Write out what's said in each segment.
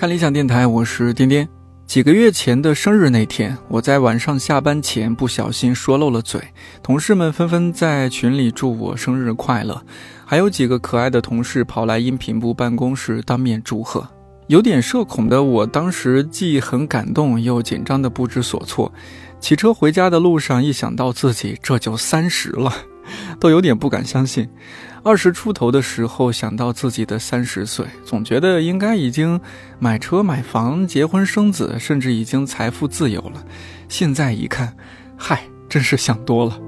看理想电台，我是颠颠。几个月前的生日那天，我在晚上下班前不小心说漏了嘴，同事们纷纷在群里祝我生日快乐，还有几个可爱的同事跑来音频部办公室当面祝贺。有点社恐的我，当时既很感动又紧张的不知所措。骑车回家的路上，一想到自己这就三十了，都有点不敢相信。二十出头的时候，想到自己的三十岁，总觉得应该已经买车买房、结婚生子，甚至已经财富自由了。现在一看，嗨，真是想多了。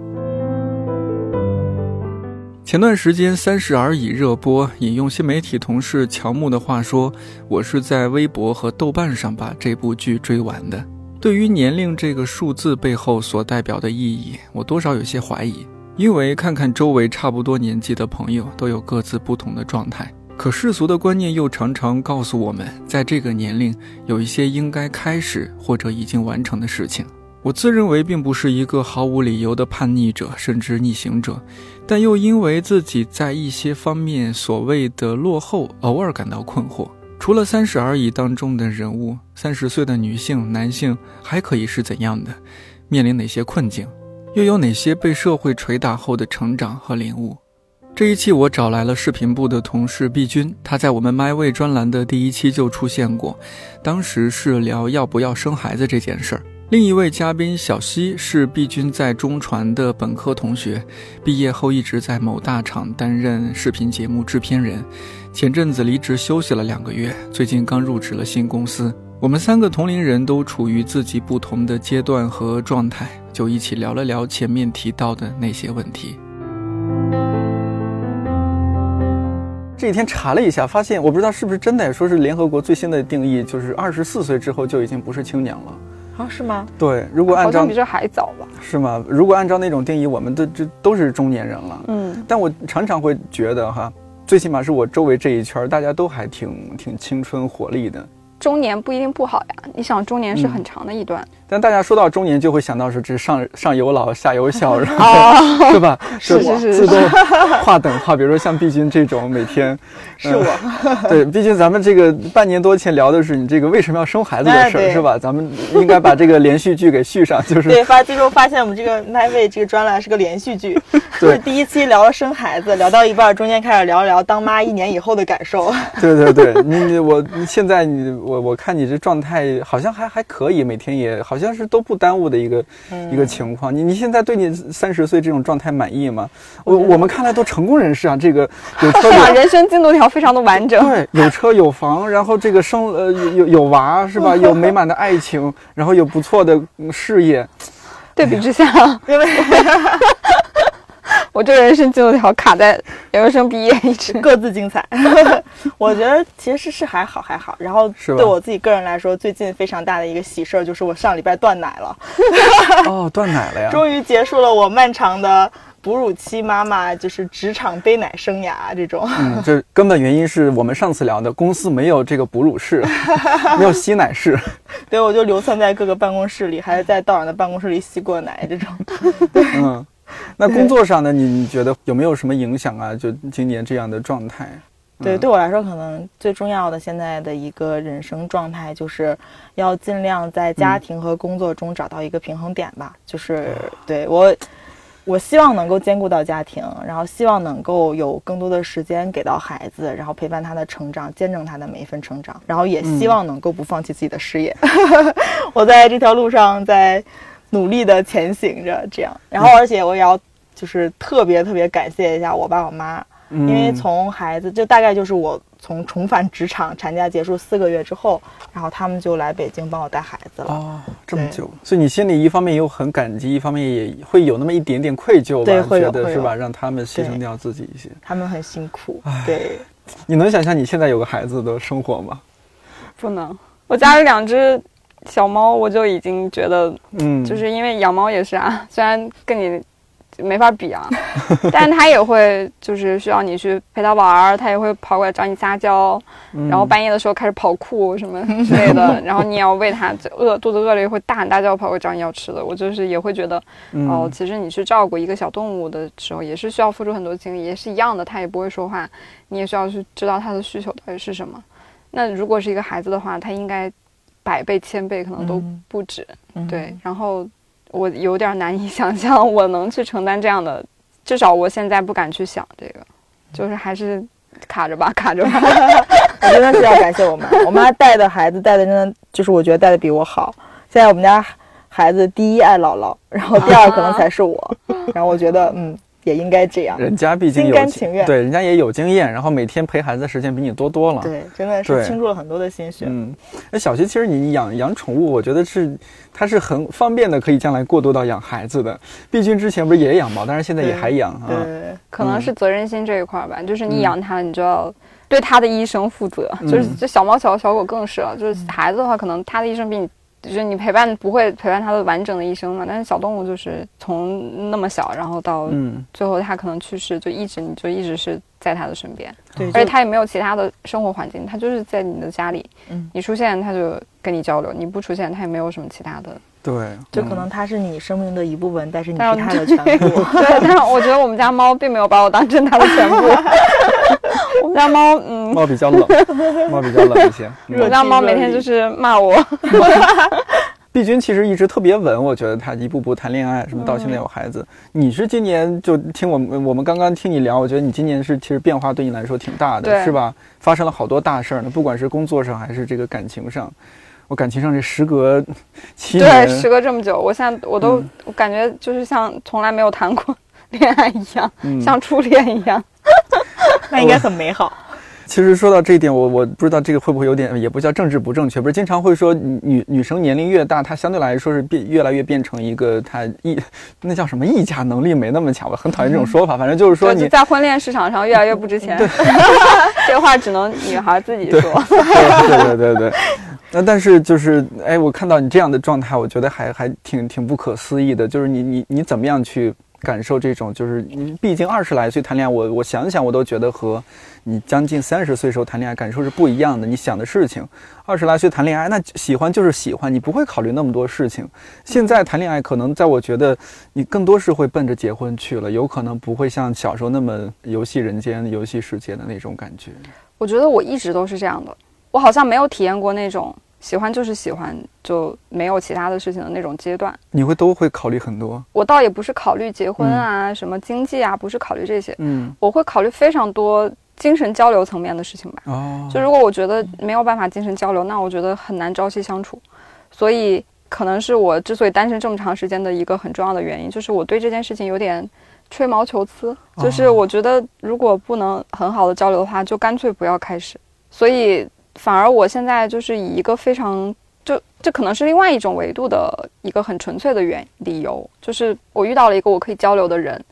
前段时间《三十而已》热播，引用新媒体同事乔木的话说：“我是在微博和豆瓣上把这部剧追完的。”对于年龄这个数字背后所代表的意义，我多少有些怀疑。因为看看周围差不多年纪的朋友都有各自不同的状态，可世俗的观念又常常告诉我们，在这个年龄有一些应该开始或者已经完成的事情。我自认为并不是一个毫无理由的叛逆者，甚至逆行者，但又因为自己在一些方面所谓的落后，偶尔感到困惑。除了《三十而已》当中的人物，三十岁的女性、男性还可以是怎样的？面临哪些困境？又有哪些被社会捶打后的成长和领悟？这一期我找来了视频部的同事毕军，他在我们 My Way 专栏的第一期就出现过，当时是聊要不要生孩子这件事儿。另一位嘉宾小西是毕军在中传的本科同学，毕业后一直在某大厂担任视频节目制片人，前阵子离职休息了两个月，最近刚入职了新公司。我们三个同龄人都处于自己不同的阶段和状态，就一起聊了聊前面提到的那些问题。这几天查了一下，发现我不知道是不是真的，说是联合国最新的定义，就是二十四岁之后就已经不是青年了。啊，是吗？对，如果按照比这还早吧？是吗？如果按照那种定义，我们都这都是中年人了。嗯，但我常常会觉得哈，最起码是我周围这一圈，大家都还挺挺青春活力的。中年不一定不好呀，你想中年是很长的一段。但大家说到中年，就会想到说这上 上有老下有小，然后 是吧？是是是，自动划等号。比如说像毕竟这种每天是我，对，毕竟咱们这个半年多前聊的是你这个为什么要生孩子的事儿，是吧？咱们应该把这个连续剧给续上，就是对。发最终发现我们这个麦位这个专栏是个连续剧，就是第一期聊了生孩子，聊到一半中间开始聊一聊当妈一年以后的感受。对对对，你我现在你我我看你这状态好像还还可以，每天也好像。像是都不耽误的一个一个情况。你你现在对你三十岁这种状态满意吗？我我们看来都成功人士啊，这个有车 有人生进度条非常的完整。对，有车有房，然后这个生呃有有娃是吧？有美满的爱情，然后有不错的事业。对比之下，因为。我这人生进度条卡在研究生毕业，一直各自精彩。我觉得其实是还好还好。然后对我自己个人来说，最近非常大的一个喜事儿就是我上礼拜断奶了。哦，断奶了呀！终于结束了我漫长的哺乳期妈妈就是职场背奶生涯这种。嗯，这根本原因是我们上次聊的公司没有这个哺乳室，没有吸奶室。对，我就流窜在各个办公室里，还是在道长的办公室里吸过奶这种。嗯。那工作上呢？你觉得有没有什么影响啊？就今年这样的状态？对，对我来说，可能最重要的现在的一个人生状态，就是要尽量在家庭和工作中找到一个平衡点吧。就是对我，我希望能够兼顾到家庭，然后希望能够有更多的时间给到孩子，然后陪伴他的成长，见证他的每一份成长，然后也希望能够不放弃自己的事业。我在这条路上，在。努力的前行着，这样，然后而且我也要就是特别特别感谢一下我爸我妈，因为从孩子就大概就是我从重返职场产假结束四个月之后，然后他们就来北京帮我带孩子了。哦，这么久，所以你心里一方面又很感激，一方面也会有那么一点点愧疚吧？对，会有是吧？让他们牺牲掉自己一些，他们很辛苦。对，你能想象你现在有个孩子的生活吗？不能，我家里两只。小猫我就已经觉得，嗯，就是因为养猫也是啊，虽然跟你没法比啊，但是它也会就是需要你去陪它玩儿，它也会跑过来找你撒娇，然后半夜的时候开始跑酷什么 之类的，然后你也要喂它，饿肚子饿了也会大喊大叫跑过来找你要吃的。我就是也会觉得，哦，其实你去照顾一个小动物的时候，也是需要付出很多精力，也是一样的，它也不会说话，你也需要去知道它的需求到底是什么。那如果是一个孩子的话，他应该百倍千倍可能都不止。对，然后我有点难以 想象我能去承担这样的，至少我现在不敢去想这个，就是还是卡着吧，卡着吧。我真的是要感谢我妈，我妈带的孩子带的真的就是我觉得带的比我好。现在我们家孩子第一爱姥姥，然后第二可能才是我，然后我觉得嗯。也应该这样，人家毕竟心甘情愿，对，人家也有经验，然后每天陪孩子的时间比你多多了，对，真的是倾注了很多的心血。嗯，那小徐其实你养养宠物，我觉得是它是很方便的，可以将来过渡到养孩子的。毕竟之前不是也养猫，但是现在也还养啊。对，可能是责任心这一块吧，就是你养它，你就要对它的一生负责。就是这小猫小小狗更是了，就是孩子的话，可能它的一生比你。就是你陪伴不会陪伴它的完整的一生嘛，但是小动物就是从那么小，然后到最后它可能去世，就一直你就一直是在它的身边，对，而且它也没有其他的生活环境，它就是在你的家里，嗯，你出现它就跟你交流，你不出现它也没有什么其他的，对，就可能它是你生命的一部分，但是你是它的全部，对，但是我觉得我们家猫并没有把我当成它的全部，我们家猫，嗯，猫比较冷，猫比较冷一些，我们家猫每天就是骂我。碧君其实一直特别稳，我觉得他一步步谈恋爱，什么到现在有孩子。你是今年就听我们我们刚刚听你聊，我觉得你今年是其实变化对你来说挺大的，是吧？发生了好多大事儿呢，不管是工作上还是这个感情上。我感情上这时隔七年，对，时隔这么久，我现在我都我感觉就是像从来没有谈过恋爱一样，像初恋一样，那应该很美好。其实说到这一点，我我不知道这个会不会有点，也不叫政治不正确，不是经常会说女女生年龄越大，她相对来说是变越来越变成一个她议那叫什么议价能力没那么强，我很讨厌这种说法。反正就是说你在婚恋市场上越来越不值钱。这话只能女孩自己说。对对对对。那但是就是哎，我看到你这样的状态，我觉得还还挺挺不可思议的。就是你你你怎么样去？感受这种就是，你毕竟二十来岁谈恋爱，我我想想我都觉得和你将近三十岁时候谈恋爱感受是不一样的。你想的事情，二十来岁谈恋爱，那喜欢就是喜欢，你不会考虑那么多事情。现在谈恋爱，可能在我觉得你更多是会奔着结婚去了，有可能不会像小时候那么游戏人间、游戏世界的那种感觉。我觉得我一直都是这样的，我好像没有体验过那种。喜欢就是喜欢，就没有其他的事情的那种阶段。你会都会考虑很多。我倒也不是考虑结婚啊，什么经济啊，不是考虑这些。嗯，我会考虑非常多精神交流层面的事情吧。哦，就如果我觉得没有办法精神交流，那我觉得很难朝夕相处。所以可能是我之所以单身这么长时间的一个很重要的原因，就是我对这件事情有点吹毛求疵。就是我觉得如果不能很好的交流的话，就干脆不要开始。所以。反而我现在就是以一个非常就这可能是另外一种维度的一个很纯粹的原理由，就是我遇到了一个我可以交流的人，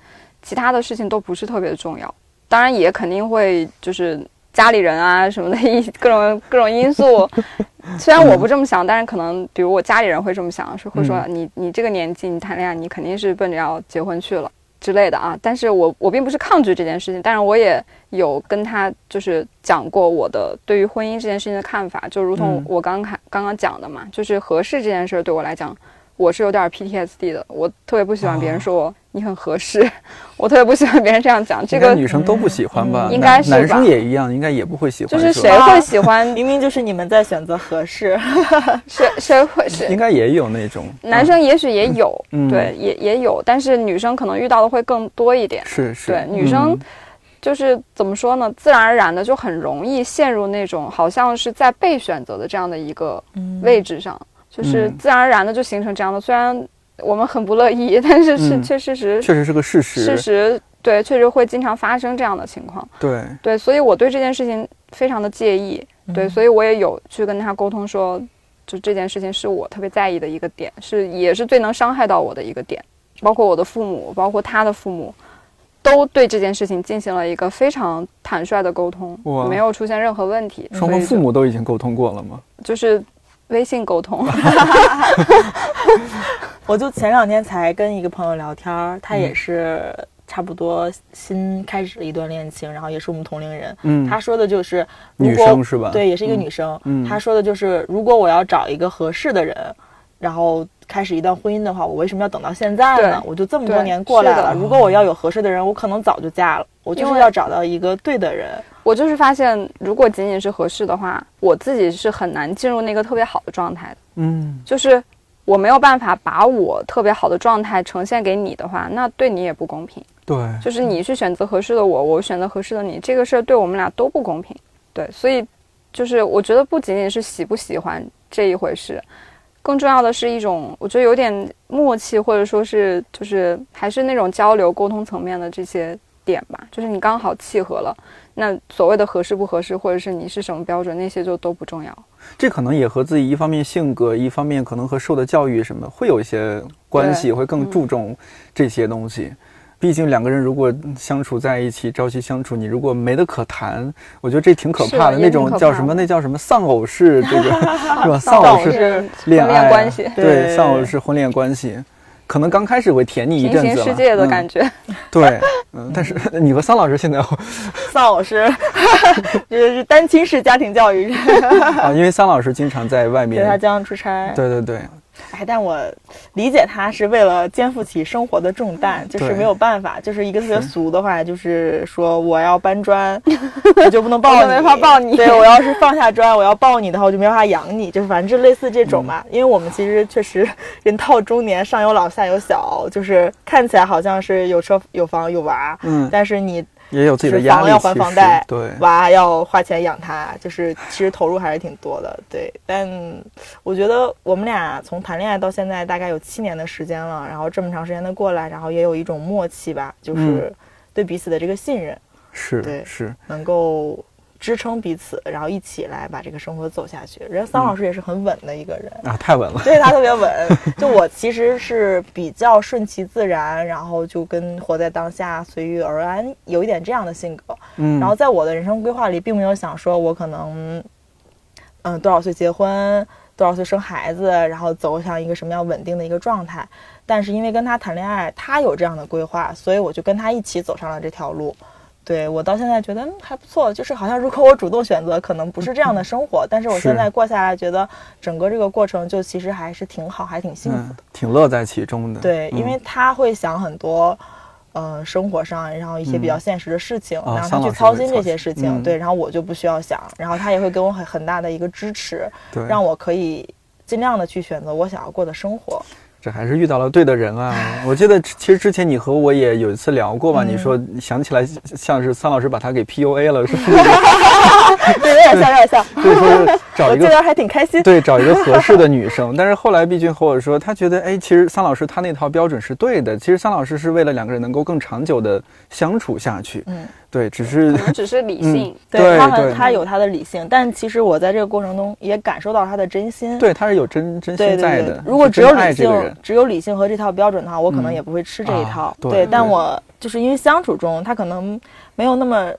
其他的事情都不是特别重要。当然也肯定会就是家里人啊什么的一各种各种因素，虽然我不这么想，但是可能比如我家里人会这么想，是会说你你这个年纪你谈恋爱你肯定是奔着要结婚去了。之类的啊，但是我我并不是抗拒这件事情，但是我也有跟他就是讲过我的对于婚姻这件事情的看法，就如同我刚刚刚刚讲的嘛，就是合适这件事对我来讲。我是有点 PTSD 的，我特别不喜欢别人说我你很合适，我特别不喜欢别人这样讲。这个女生都不喜欢吧？应该是男生也一样，应该也不会喜欢。就是谁会喜欢？明明就是你们在选择合适，谁谁会是？应该也有那种男生，也许也有，对，也也有，但是女生可能遇到的会更多一点。是是，对，女生就是怎么说呢？自然而然的就很容易陷入那种好像是在被选择的这样的一个位置上。就是自然而然的就形成这样的，虽然我们很不乐意，但是是确事实，确实是个事实。事实对，确实会经常发生这样的情况。对对，所以我对这件事情非常的介意。对，所以我也有去跟他沟通说，就这件事情是我特别在意的一个点，是也是最能伤害到我的一个点。包括我的父母，包括他的父母，都对这件事情进行了一个非常坦率的沟通，没有出现任何问题。双方父母都已经沟通过了吗？就是。微信沟通，我就前两天才跟一个朋友聊天，他也是差不多新开始了一段恋情，然后也是我们同龄人。嗯，他说的就是女生是吧？对，也是一个女生。嗯，他说的就是如果我要找一个合适的人，然后开始一段婚姻的话，我为什么要等到现在呢？我就这么多年过来了，如果我要有合适的人，我可能早就嫁了。我就是要找到一个对的人。我就是发现，如果仅仅是合适的话，我自己是很难进入那个特别好的状态的。嗯，就是我没有办法把我特别好的状态呈现给你的话，那对你也不公平。对，就是你去选择合适的我，我选择合适的你，这个事儿对我们俩都不公平。对，所以就是我觉得不仅仅是喜不喜欢这一回事，更重要的是一种我觉得有点默契，或者说是就是还是那种交流沟通层面的这些点吧，就是你刚好契合了。那所谓的合适不合适，或者是你是什么标准，那些就都不重要。这可能也和自己一方面性格，一方面可能和受的教育什么会有一些关系，会更注重这些东西。毕竟两个人如果相处在一起，朝夕相处，你如果没得可谈，我觉得这挺可怕的。那种叫什么？那叫什么丧偶式这个是吧？丧偶式恋爱关系，对，丧偶式婚恋关系。可能刚开始会甜你一阵子，世界的感觉。对，嗯，但是你和桑老师现在，桑老师就是单亲式家庭教育 啊，因为桑老师经常在外面，对他经常出差。对对对。哎，但我理解他是为了肩负起生活的重担，就是没有办法，就是一个特别俗的话，就是说我要搬砖，我就不能抱你，没法抱你。对我要是放下砖，我要抱你的话，我就没法养你，就是反正就类似这种吧。因为我们其实确实人到中年，上有老下有小，就是看起来好像是有车有房有娃，嗯，但是你。也有自己的压力，要还房贷，对，娃要花钱养他，就是其实投入还是挺多的，对。但我觉得我们俩从谈恋爱到现在大概有七年的时间了，然后这么长时间的过来，然后也有一种默契吧，就是对彼此的这个信任，是，对，是能够。支撑彼此，然后一起来把这个生活走下去。人桑老师也是很稳的一个人啊，太稳了，对他特别稳。就我其实是比较顺其自然，然后就跟活在当下、随遇而安，有一点这样的性格。嗯，然后在我的人生规划里，并没有想说我可能，嗯，多少岁结婚，多少岁生孩子，然后走向一个什么样稳定的一个状态。但是因为跟他谈恋爱，他有这样的规划，所以我就跟他一起走上了这条路。对我到现在觉得还不错，就是好像如果我主动选择，可能不是这样的生活，但是我现在过下来，觉得整个这个过程就其实还是挺好，还挺幸福的，挺乐在其中的。对，因为他会想很多，呃，生活上然后一些比较现实的事情，然后他去操心这些事情。对，然后我就不需要想，然后他也会给我很很大的一个支持，让我可以尽量的去选择我想要过的生活。这还是遇到了对的人啊！我记得其实之前你和我也有一次聊过吧？你说想起来像是桑老师把他给 PUA 了，是不是？对，有点像，有点像。所以说找一个，还挺开心。对，找一个合适的女生。但是后来毕竟和我说，他觉得哎，其实桑老师他那套标准是对的。其实桑老师是为了两个人能够更长久的相处下去。嗯。对，只是只是理性，对他他有他的理性，但其实我在这个过程中也感受到他的真心。对，他是有真真心在的。如果只有理性，只有理性和这套标准的话，我可能也不会吃这一套。对，但我就是因为相处中，他可能没有那么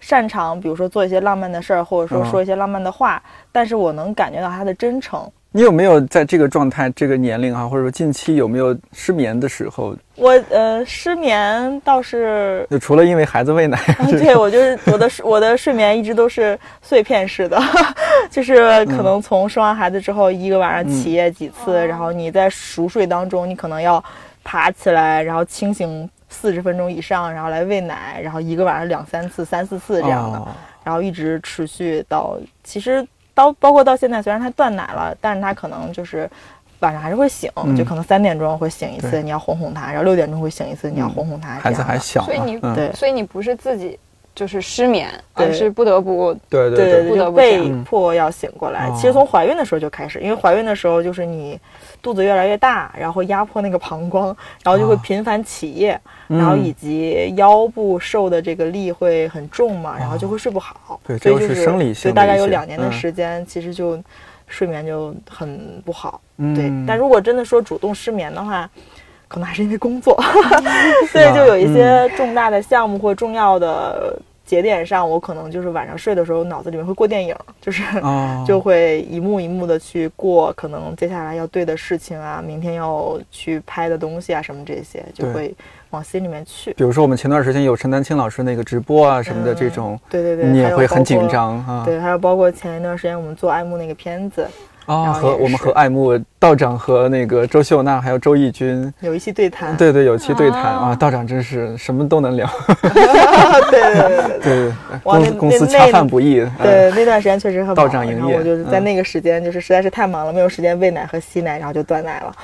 擅长，比如说做一些浪漫的事儿，或者说说一些浪漫的话，但是我能感觉到他的真诚。你有没有在这个状态、这个年龄啊，或者说近期有没有失眠的时候？我呃，失眠倒是就除了因为孩子喂奶，对我就是我的 我的睡眠一直都是碎片式的，就是可能从生完孩子之后一个晚上起夜几次，然后你在熟睡当中，你可能要爬起来，然后清醒四十分钟以上，然后来喂奶，然后一个晚上两三次、三四次这样的，然后一直持续到其实。到包括到现在，虽然他断奶了，但是他可能就是晚上还是会醒，就可能三点钟会醒一次，你要哄哄他，然后六点钟会醒一次，你要哄哄他。孩子还小，所以你对，所以你不是自己就是失眠，而是不得不对对对，不得不被迫要醒过来。其实从怀孕的时候就开始，因为怀孕的时候就是你肚子越来越大，然后压迫那个膀胱，然后就会频繁起夜。然后以及腰部受的这个力会很重嘛，然后就会睡不好。对，所以就是生理性。所以大概有两年的时间，其实就睡眠就很不好。对，但如果真的说主动失眠的话，可能还是因为工作。所以就有一些重大的项目或重要的。节点上，我可能就是晚上睡的时候，脑子里面会过电影，就是 就会一幕一幕的去过，可能接下来要对的事情啊，明天要去拍的东西啊，什么这些，就会往心里面去。比如说，我们前段时间有陈丹青老师那个直播啊什么的这种，对对对，你也会很紧张啊。对，还有包括前一段时间我们做爱慕那个片子，啊，和我们和爱慕道长和那个周秀娜还有周轶君有一期对谈，对对，有期对谈。啊，道长真是什么都能聊，对 对对。对，公公司恰饭不易，对那段时间确实很道长营业，我就是在那个时间就是实在是太忙了，没有时间喂奶和吸奶，然后就断奶了。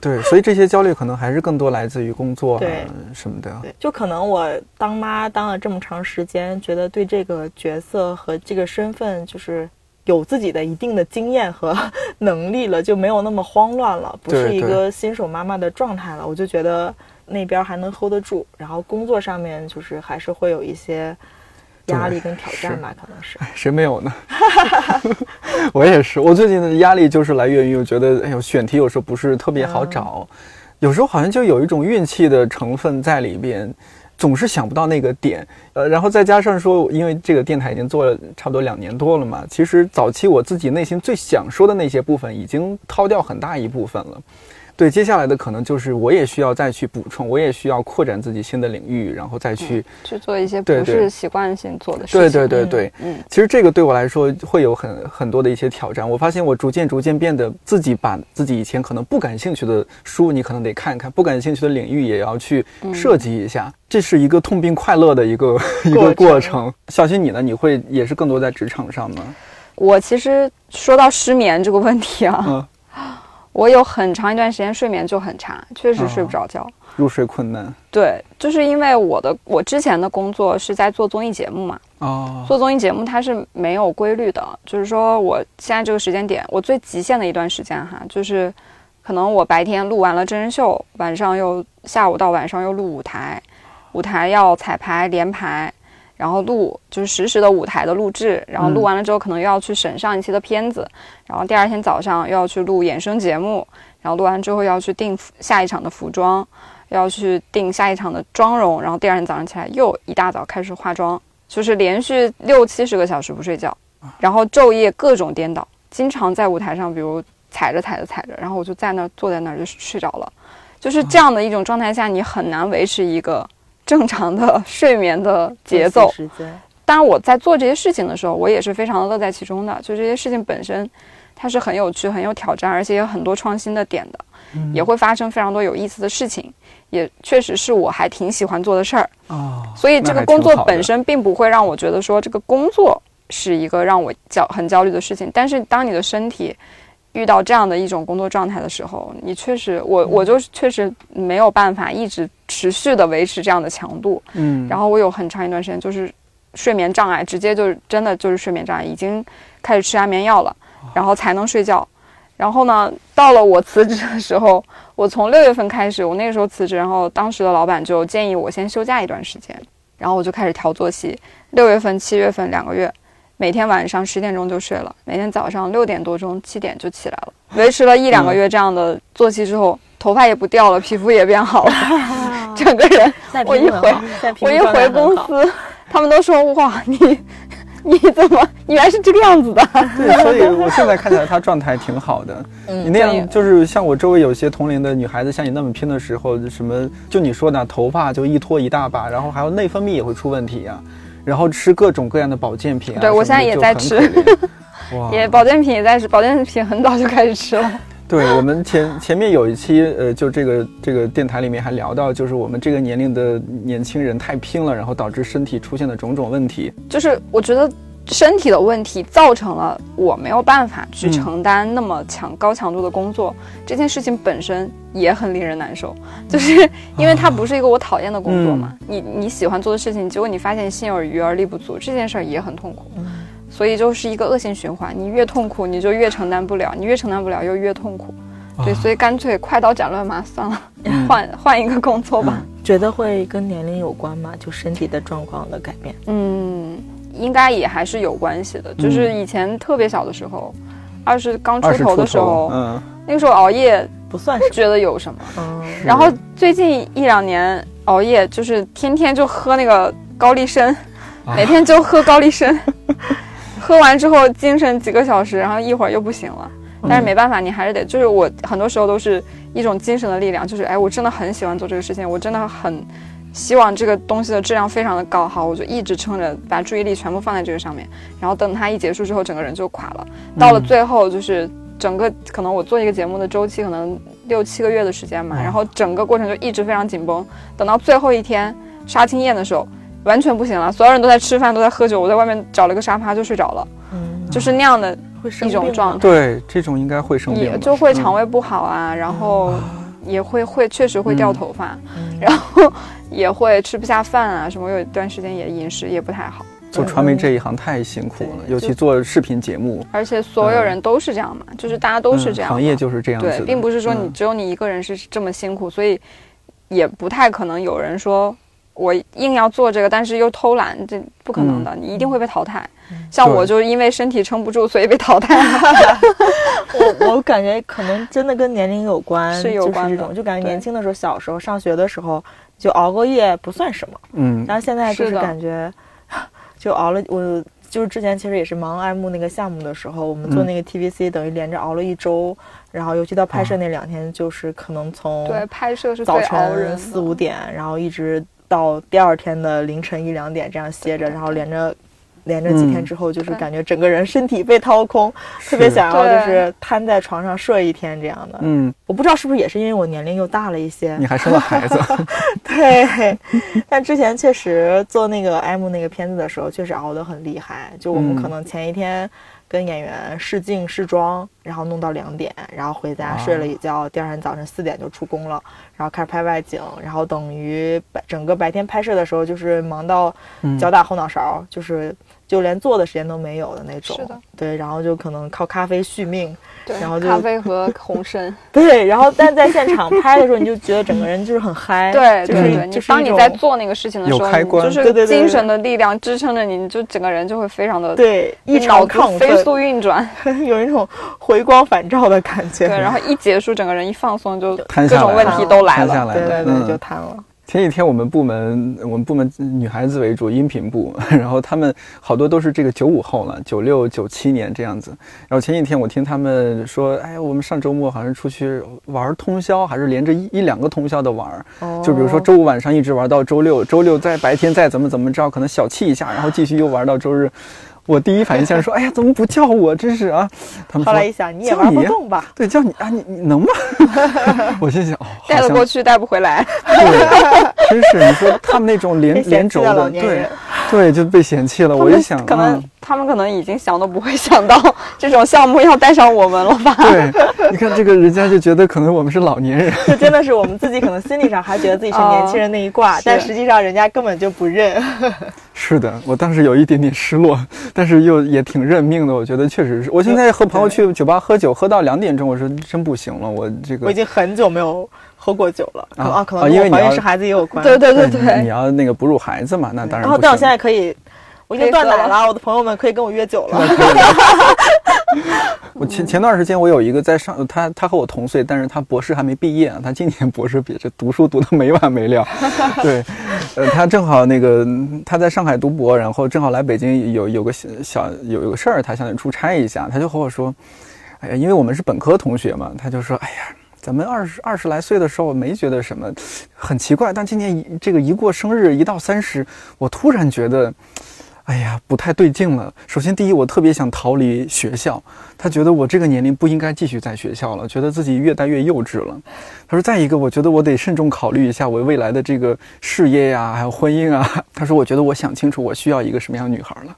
对，所以这些焦虑可能还是更多来自于工作对。什么的。对，就可能我当妈当了这么长时间，觉得对这个角色和这个身份就是有自己的一定的经验和 能力了，就没有那么慌乱了，不是一个新手妈妈的状态了。我就觉得那边还能 hold 得住，然后工作上面就是还是会有一些。压力跟挑战吧，可能是谁没有呢？我也是，我最近的压力就是来源于我觉得，哎呦，选题有时候不是特别好找，有时候好像就有一种运气的成分在里边，总是想不到那个点。呃，然后再加上说，因为这个电台已经做了差不多两年多了嘛，其实早期我自己内心最想说的那些部分，已经掏掉很大一部分了。对，接下来的可能就是我也需要再去补充，我也需要扩展自己新的领域，然后再去去做一些不是习惯性做的事情。对对对对，嗯，其实这个对我来说会有很很多的一些挑战。我发现我逐渐逐渐变得自己把自己以前可能不感兴趣的书，你可能得看看；不感兴趣的领域也要去涉及一下。这是一个痛并快乐的一个 一个过程。小新，你呢？你会也是更多在职场上吗？我其实说到失眠这个问题啊。我有很长一段时间睡眠就很差，确实睡不着觉，入睡困难。对，就是因为我的我之前的工作是在做综艺节目嘛，哦，做综艺节目它是没有规律的，就是说我现在这个时间点，我最极限的一段时间哈，就是可能我白天录完了真人秀，晚上又下午到晚上又录舞台，舞台要彩排连排。然后录就是实时的舞台的录制，然后录完了之后可能又要去审上一期的片子，然后第二天早上又要去录衍生节目，然后录完之后要去定下一场的服装，要去定下一场的妆容，然后第二天早上起来又一大早开始化妆，就是连续六七十个小时不睡觉，然后昼夜各种颠倒，经常在舞台上，比如踩着踩着踩着，然后我就在那坐在那儿就睡着了，就是这样的一种状态下，你很难维持一个。正常的睡眠的节奏，当然我在做这些事情的时候，我也是非常的乐在其中的。就这些事情本身，它是很有趣、很有挑战，而且有很多创新的点的，也会发生非常多有意思的事情，也确实是我还挺喜欢做的事儿啊。所以这个工作本身并不会让我觉得说这个工作是一个让我焦很焦虑的事情。但是当你的身体遇到这样的一种工作状态的时候，你确实，我我就确实没有办法一直。持续的维持这样的强度，嗯，然后我有很长一段时间就是睡眠障碍，直接就是真的就是睡眠障碍，已经开始吃安眠药了，然后才能睡觉。然后呢，到了我辞职的时候，我从六月份开始，我那个时候辞职，然后当时的老板就建议我先休假一段时间，然后我就开始调作息。六月份、七月份两个月，每天晚上十点钟就睡了，每天早上六点多钟、七点就起来了，维持了一两个月这样的作息之后。头发也不掉了，皮肤也变好了，整个人 我一回我一回公司，他们都说哇你你怎么你原来是这个样子的？对，所以我现在 看起来他状态挺好的。你那样就是像我周围有些同龄的女孩子，像你那么拼的时候，什么就你说的头发就一脱一大把，然后还有内分泌也会出问题呀，然后吃各种各样的保健品。对我现在也在吃，也保健品也在吃，保健品很早就开始吃了。对我们前前面有一期，呃，就这个这个电台里面还聊到，就是我们这个年龄的年轻人太拼了，然后导致身体出现的种种问题。就是我觉得身体的问题造成了我没有办法去承担那么强高强度的工作，这件事情本身也很令人难受。就是因为它不是一个我讨厌的工作嘛，你你喜欢做的事情，结果你发现心有余而力不足，这件事儿也很痛苦。所以就是一个恶性循环，你越痛苦，你就越承担不了，你越承担不了，又越痛苦。对，所以干脆快刀斩乱麻算了，换换一个工作吧。觉得会跟年龄有关吗？就身体的状况的改变？嗯，应该也还是有关系的。就是以前特别小的时候，二十刚出头的时候，嗯，那个时候熬夜不算是觉得有什么。嗯。然后最近一两年熬夜，就是天天就喝那个高丽参，每天就喝高丽参。喝完之后精神几个小时，然后一会儿又不行了。但是没办法，你还是得，就是我很多时候都是一种精神的力量，就是哎，我真的很喜欢做这个事情，我真的很希望这个东西的质量非常的高，好，我就一直撑着，把注意力全部放在这个上面，然后等它一结束之后，整个人就垮了。到了最后，就是整个可能我做一个节目的周期可能六七个月的时间嘛，然后整个过程就一直非常紧绷。等到最后一天杀青宴的时候，完全不行了，所有人都在吃饭，都在喝酒，我在外面找了个沙发就睡着了，嗯，就是那样的一种状态。对，这种应该会生病，也就会肠胃不好啊，然后。也会会确实会掉头发，然后也会吃不下饭啊，什么有一段时间也饮食也不太好。做传媒这一行太辛苦了，尤其做视频节目。而且所有人都是这样嘛，就是大家都是这样，行业就是这样。对，并不是说你只有你一个人是这么辛苦，所以也不太可能有人说我硬要做这个，但是又偷懒，这不可能的，你一定会被淘汰。像我就因为身体撑不住，所以被淘汰了。我 我感觉可能真的跟年龄有关，是有关这种，就感觉年轻的时候，小时候上学的时候就熬个夜不算什么，嗯，然后现在就是感觉就熬了，我就是之前其实也是忙爱慕那个项目的时候，我们做那个 TVC 等于连着熬了一周，然后尤其到拍摄那两天，就是可能从对拍摄是早晨四五点，然后一直到第二天的凌晨一两点这样歇着，然后连着。连着几天之后，就是感觉整个人身体被掏空，特别想要就是瘫在床上睡一天这样的。嗯，我不知道是不是也是因为我年龄又大了一些。你还生了孩子？对，但之前确实做那个 M 那个片子的时候，确实熬得很厉害。就我们可能前一天。跟演员试镜试妆，然后弄到两点，然后回家睡了一觉，第二天早上四点就出工了，然后开始拍外景，然后等于白整个白天拍摄的时候就是忙到脚打后脑勺，就是。就连坐的时间都没有的那种，是的，对，然后就可能靠咖啡续命，对，然后就咖啡和红参，对，然后但在现场拍的时候，你就觉得整个人就是很嗨，对，对对，就是当你在做那个事情的时候，就是精神的力量支撑着你，你就整个人就会非常的对，一脑亢飞速运转，有一种回光返照的感觉，对，然后一结束，整个人一放松，就各种问题都来了，对对对，就瘫了。前几天我们部门，我们部门女孩子为主，音频部，然后他们好多都是这个九五后了，九六、九七年这样子。然后前几天我听他们说，哎，我们上周末好像出去玩通宵，还是连着一一两个通宵的玩。哦。就比如说周五晚上一直玩到周六，周六在白天再怎么怎么着，可能小憩一下，然后继续又玩到周日。我第一反应先是说，哎呀，怎么不叫我？真是啊！他们后来一想，你也玩不动吧？对，叫你啊，你你能吗？我心想，哦，带得过去，带不回来。对，真是你说他们那种连连轴的，对对，就被嫌弃了。我一想，可能他们可能已经想都不会想到这种项目要带上我们了吧？对，你看这个人家就觉得可能我们是老年人，就真的是我们自己可能心理上还觉得自己是年轻人那一挂，但实际上人家根本就不认。是的，我当时有一点点失落，但是又也挺认命的。我觉得确实是，我现在和朋友去酒吧喝酒，喝到两点钟，我说真不行了，我这个我已经很久没有喝过酒了啊，可能因为怀孕生孩子也有关。对对对对，你要那个哺乳孩子嘛，那当然。然后，但我现在可以。我已经断奶了，我的朋友们可以跟我约酒了。我前前段时间我有一个在上，他他和我同岁，但是他博士还没毕业，他今年博士毕业，这读书读的没完没了。对，呃，他正好那个他在上海读博，然后正好来北京有有个小有有个事儿，他想出差一下，他就和我说，哎呀，因为我们是本科同学嘛，他就说，哎呀，咱们二十二十来岁的时候没觉得什么很奇怪，但今年一这个一过生日，一到三十，我突然觉得。哎呀，不太对劲了。首先，第一，我特别想逃离学校。他觉得我这个年龄不应该继续在学校了，觉得自己越待越幼稚了。他说，再一个，我觉得我得慎重考虑一下我未来的这个事业呀，还有婚姻啊。他说，我觉得我想清楚，我需要一个什么样的女孩了。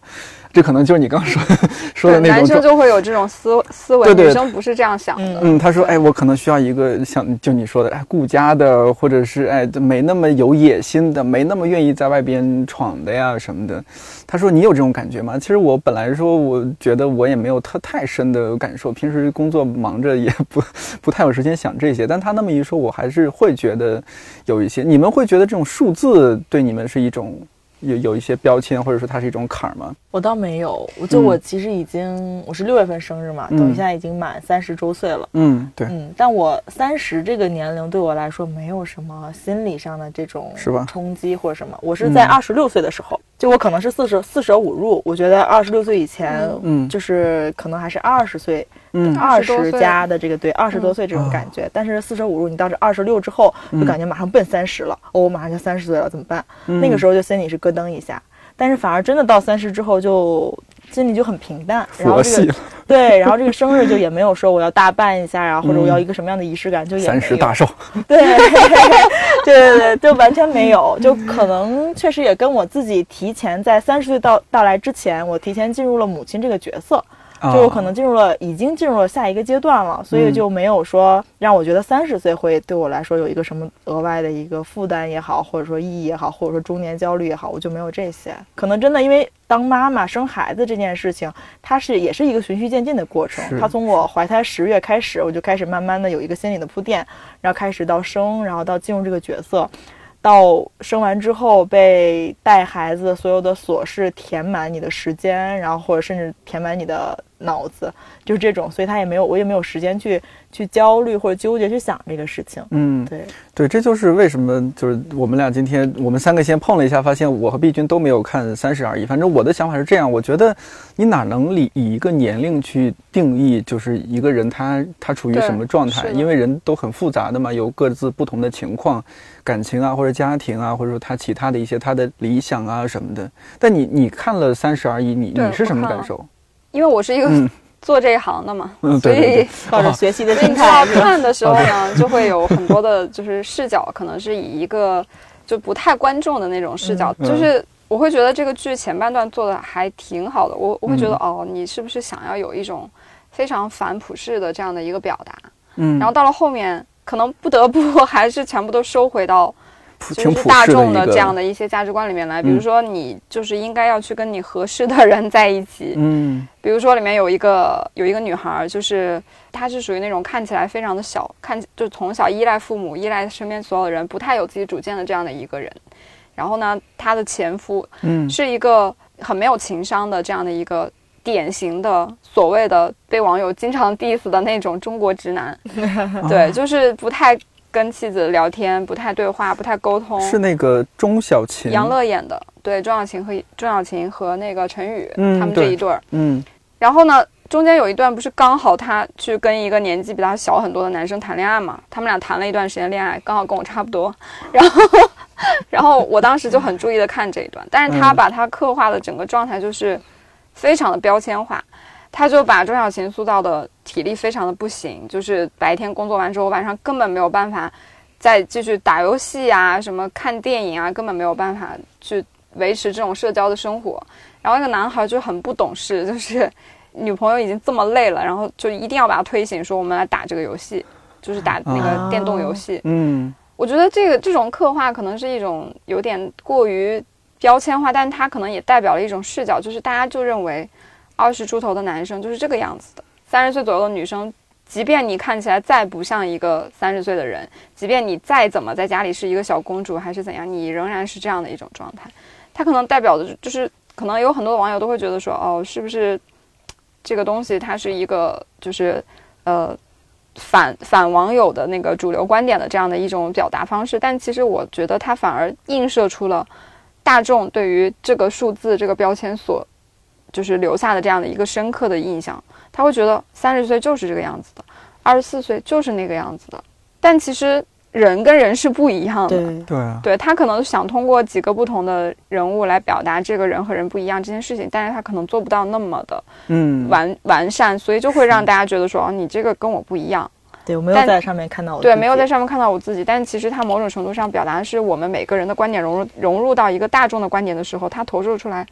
这可能就是你刚说 说的那种。男生就会有这种思思维，女生不是这样想的。嗯，他说，哎，我可能需要一个像就你说的，哎，顾家的，或者是哎，没那么有野心的，没那么愿意在外边闯的呀什么的。他说，你有这种感觉吗？其实我本来说，我觉得我也没有特太深的感受，平时工作忙着也不 不太有时间想这些。但他那么一说，我还是会觉得有一些。你们会觉得这种数字对你们是一种？有有一些标签，或者说它是一种坎儿吗？我倒没有，我就我其实已经我是六月份生日嘛，等于现在已经满三十周岁了。嗯，对，嗯，但我三十这个年龄对我来说没有什么心理上的这种是吧冲击或者什么。我是在二十六岁的时候，就我可能是四舍四舍五入，我觉得二十六岁以前，嗯，就是可能还是二十岁嗯，二十加的这个对二十多岁这种感觉。但是四舍五入，你到这二十六之后，就感觉马上奔三十了，哦，我马上就三十岁了，怎么办？那个时候就心里是咯噔一下。但是反而真的到三十之后，就心里就很平淡。然后这个对，然后这个生日就也没有说我要大办一下啊，或者我要一个什么样的仪式感，就也三十大寿。对，对 对对，就完全没有。就可能确实也跟我自己提前在三十岁到到来之前，我提前进入了母亲这个角色。就我可能进入了，已经进入了下一个阶段了，所以就没有说让我觉得三十岁会对我来说有一个什么额外的一个负担也好，或者说意义也好，或者说中年焦虑也好，我就没有这些。可能真的因为当妈妈生孩子这件事情，它是也是一个循序渐进的过程。它从我怀胎十月开始，我就开始慢慢的有一个心理的铺垫，然后开始到生，然后到进入这个角色。到生完之后，被带孩子所有的琐事填满你的时间，然后或者甚至填满你的脑子，就是这种，所以他也没有，我也没有时间去去焦虑或者纠结去想这个事情。嗯，对对，这就是为什么就是我们俩今天我们三个先碰了一下，发现我和毕军都没有看《三十而已》。反正我的想法是这样，我觉得你哪能以以一个年龄去定义，就是一个人他他处于什么状态？因为人都很复杂的嘛，有各自不同的情况。感情啊，或者家庭啊，或者说他其他的一些他的理想啊什么的。但你你看了《三十而已》，你你是什么感受？因为我是一个做这一行的嘛，所以抱着学习的心态看的时候呢，就会有很多的就是视角，可能是以一个就不太观众的那种视角，就是我会觉得这个剧前半段做的还挺好的。我我会觉得哦，你是不是想要有一种非常反普世的这样的一个表达？嗯，然后到了后面。可能不得不 还是全部都收回到，就是大众的这样的一些价值观里面来。比如说，你就是应该要去跟你合适的人在一起。嗯，比如说里面有一个有一个女孩，就是她是属于那种看起来非常的小，看就从小依赖父母、依赖身边所有的人，不太有自己主见的这样的一个人。然后呢，她的前夫，嗯，是一个很没有情商的这样的一个。典型的所谓的被网友经常 diss 的那种中国直男，对，就是不太跟妻子聊天，不太对话，不太沟通。是那个钟小琴、杨乐演的，对，钟小琴和钟小琴和那个陈宇他们这一对儿。嗯，然后呢，中间有一段不是刚好他去跟一个年纪比他小很多的男生谈恋爱嘛？他们俩谈了一段时间恋爱，刚好跟我差不多。然后，然后我当时就很注意的看这一段，但是他把他刻画的整个状态就是。非常的标签化，他就把钟小琴塑造的体力非常的不行，就是白天工作完之后，晚上根本没有办法再继续打游戏啊，什么看电影啊，根本没有办法去维持这种社交的生活。然后那个男孩就很不懂事，就是女朋友已经这么累了，然后就一定要把他推醒，说我们来打这个游戏，就是打那个电动游戏。嗯，我觉得这个这种刻画可能是一种有点过于。标签化，但是它可能也代表了一种视角，就是大家就认为二十出头的男生就是这个样子的，三十岁左右的女生，即便你看起来再不像一个三十岁的人，即便你再怎么在家里是一个小公主还是怎样，你仍然是这样的一种状态。它可能代表的就是，可能有很多网友都会觉得说，哦，是不是这个东西它是一个就是呃反反网友的那个主流观点的这样的一种表达方式？但其实我觉得它反而映射出了。大众对于这个数字这个标签所，就是留下的这样的一个深刻的印象，他会觉得三十岁就是这个样子的，二十四岁就是那个样子的。但其实人跟人是不一样的，对对啊，对他可能想通过几个不同的人物来表达这个人和人不一样这件事情，但是他可能做不到那么的嗯完完善，所以就会让 大家觉得说哦，你这个跟我不一样。对，我没有在上面看到我。对，没有在上面看到我自己。但其实它某种程度上表达的是我们每个人的观点融入融入到一个大众的观点的时候，它投射出来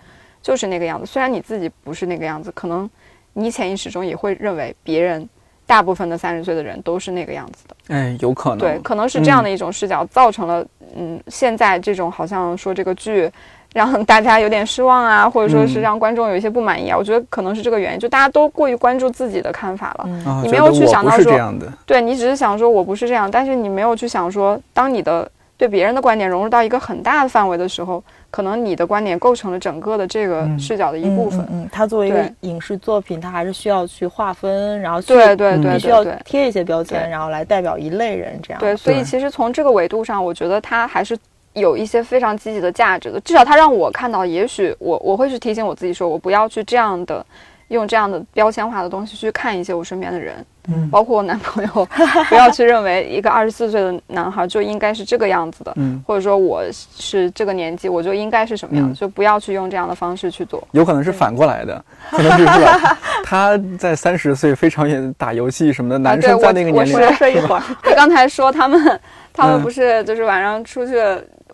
就是那个样子。虽然你自己不是那个样子，可能你潜意识中也会认为别人大部分的三十岁的人都是那个样子的。哎，有可能。对，可能是这样的一种视角造成了，嗯，现在这种好像说这个剧。让大家有点失望啊，或者说是让观众有一些不满意啊，我觉得可能是这个原因，就大家都过于关注自己的看法了，你没有去想到说，对你只是想说我不是这样，但是你没有去想说，当你的对别人的观点融入到一个很大的范围的时候，可能你的观点构成了整个的这个视角的一部分。嗯，它作为一个影视作品，它还是需要去划分，然后对对对，必须要贴一些标签，然后来代表一类人这样。对，所以其实从这个维度上，我觉得它还是。有一些非常积极的价值的，至少他让我看到，也许我我会去提醒我自己说，我不要去这样的用这样的标签化的东西去看一些我身边的人，嗯，包括我男朋友，不要去认为一个二十四岁的男孩就应该是这个样子的，嗯，或者说我是这个年纪我就应该是什么样，就不要去用这样的方式去做。有可能是反过来的，可能是？他在三十岁非常也打游戏什么的，男生在那个年龄睡一会儿。刚才说他们，他们不是就是晚上出去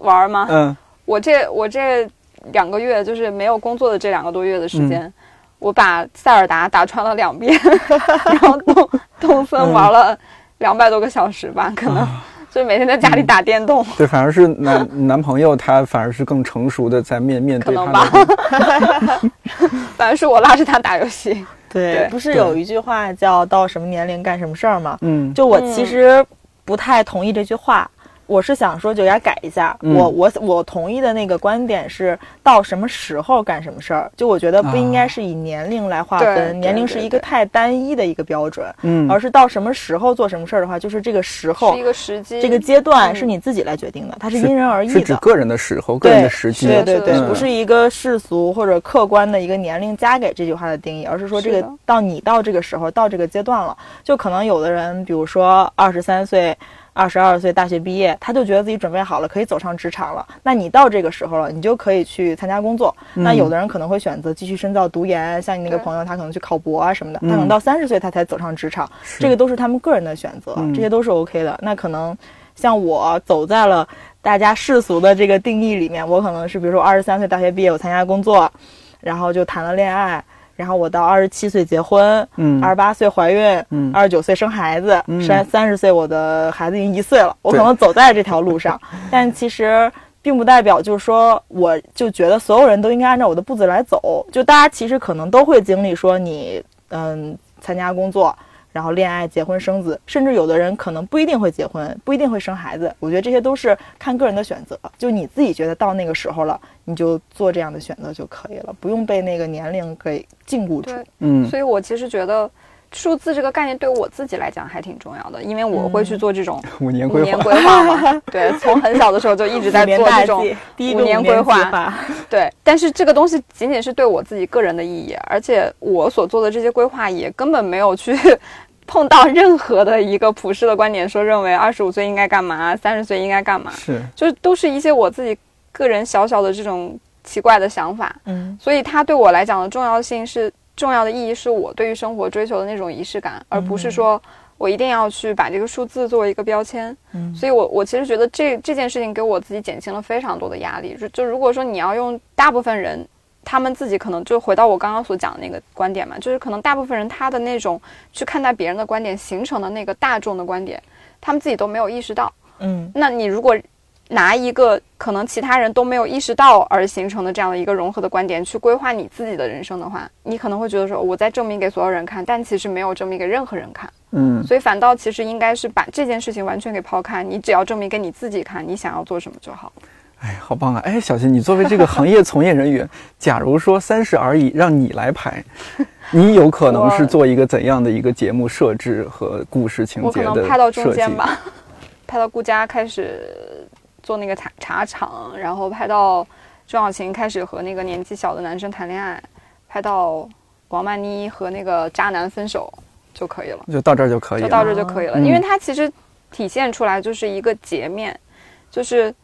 玩吗？嗯，我这我这两个月就是没有工作的这两个多月的时间。我把塞尔达打穿了两遍，然后动动 森玩了两百多个小时吧，可能就每天在家里打电动。对，反而是男男朋友他反而是更成熟的在面面对。可能吧，反正是我拉着他打游戏。对，不是有一句话叫“到什么年龄干什么事儿”吗？嗯，就我其实不太同意这句话。我是想说，就该改一下。我我我同意的那个观点是，到什么时候干什么事儿。就我觉得不应该是以年龄来划分，年龄是一个太单一的一个标准。嗯，而是到什么时候做什么事儿的话，就是这个时候，一个时机，这个阶段是你自己来决定的，它是因人而异的。是指个人的时候，个人的时机。对对对，不是一个世俗或者客观的一个年龄加给这句话的定义，而是说这个到你到这个时候，到这个阶段了，就可能有的人，比如说二十三岁。二十二岁大学毕业，他就觉得自己准备好了，可以走上职场了。那你到这个时候了，你就可以去参加工作。那有的人可能会选择继续深造读研，像你那个朋友，他可能去考博啊什么的。他可能到三十岁他才走上职场，这个都是他们个人的选择，这些都是 OK 的。那可能像我走在了大家世俗的这个定义里面，我可能是比如说二十三岁大学毕业，我参加工作，然后就谈了恋爱。然后我到二十七岁结婚，嗯，二十八岁怀孕，嗯，二十九岁生孩子，三三十岁我的孩子已经一岁了，我可能走在这条路上，但其实并不代表就是说我就觉得所有人都应该按照我的步子来走，就大家其实可能都会经历说你嗯参加工作。然后恋爱、结婚、生子，甚至有的人可能不一定会结婚，不一定会生孩子。我觉得这些都是看个人的选择，就你自己觉得到那个时候了，你就做这样的选择就可以了，不用被那个年龄给禁锢住。嗯，所以我其实觉得数字这个概念对我自己来讲还挺重要的，因为我会去做这种 五年规划嘛。对，从很小的时候就一直在做这种五年规划。对，但是这个东西仅仅是对我自己个人的意义，而且我所做的这些规划也根本没有去。碰到任何的一个普世的观点，说认为二十五岁应该干嘛，三十岁应该干嘛，是，就是都是一些我自己个人小小的这种奇怪的想法，嗯，所以它对我来讲的重要性是重要的意义，是我对于生活追求的那种仪式感，而不是说我一定要去把这个数字作为一个标签，嗯，所以我我其实觉得这这件事情给我自己减轻了非常多的压力，就就如果说你要用大部分人。他们自己可能就回到我刚刚所讲的那个观点嘛，就是可能大部分人他的那种去看待别人的观点形成的那个大众的观点，他们自己都没有意识到。嗯，那你如果拿一个可能其他人都没有意识到而形成的这样的一个融合的观点去规划你自己的人生的话，你可能会觉得说我在证明给所有人看，但其实没有证明给任何人看。嗯，所以反倒其实应该是把这件事情完全给抛开，你只要证明给你自己看，你想要做什么就好。哎，好棒啊！哎，小新，你作为这个行业从业人员，假如说三十而已，让你来排，你有可能是做一个怎样的一个节目设置和故事情节的我可能拍到中间吧，拍到顾佳开始做那个茶茶厂，然后拍到钟晓芹开始和那个年纪小的男生谈恋爱，拍到王曼妮和那个渣男分手就可以了，就到这儿就可以了，就到这就可以了，因为它其实体现出来就是一个截面，就是。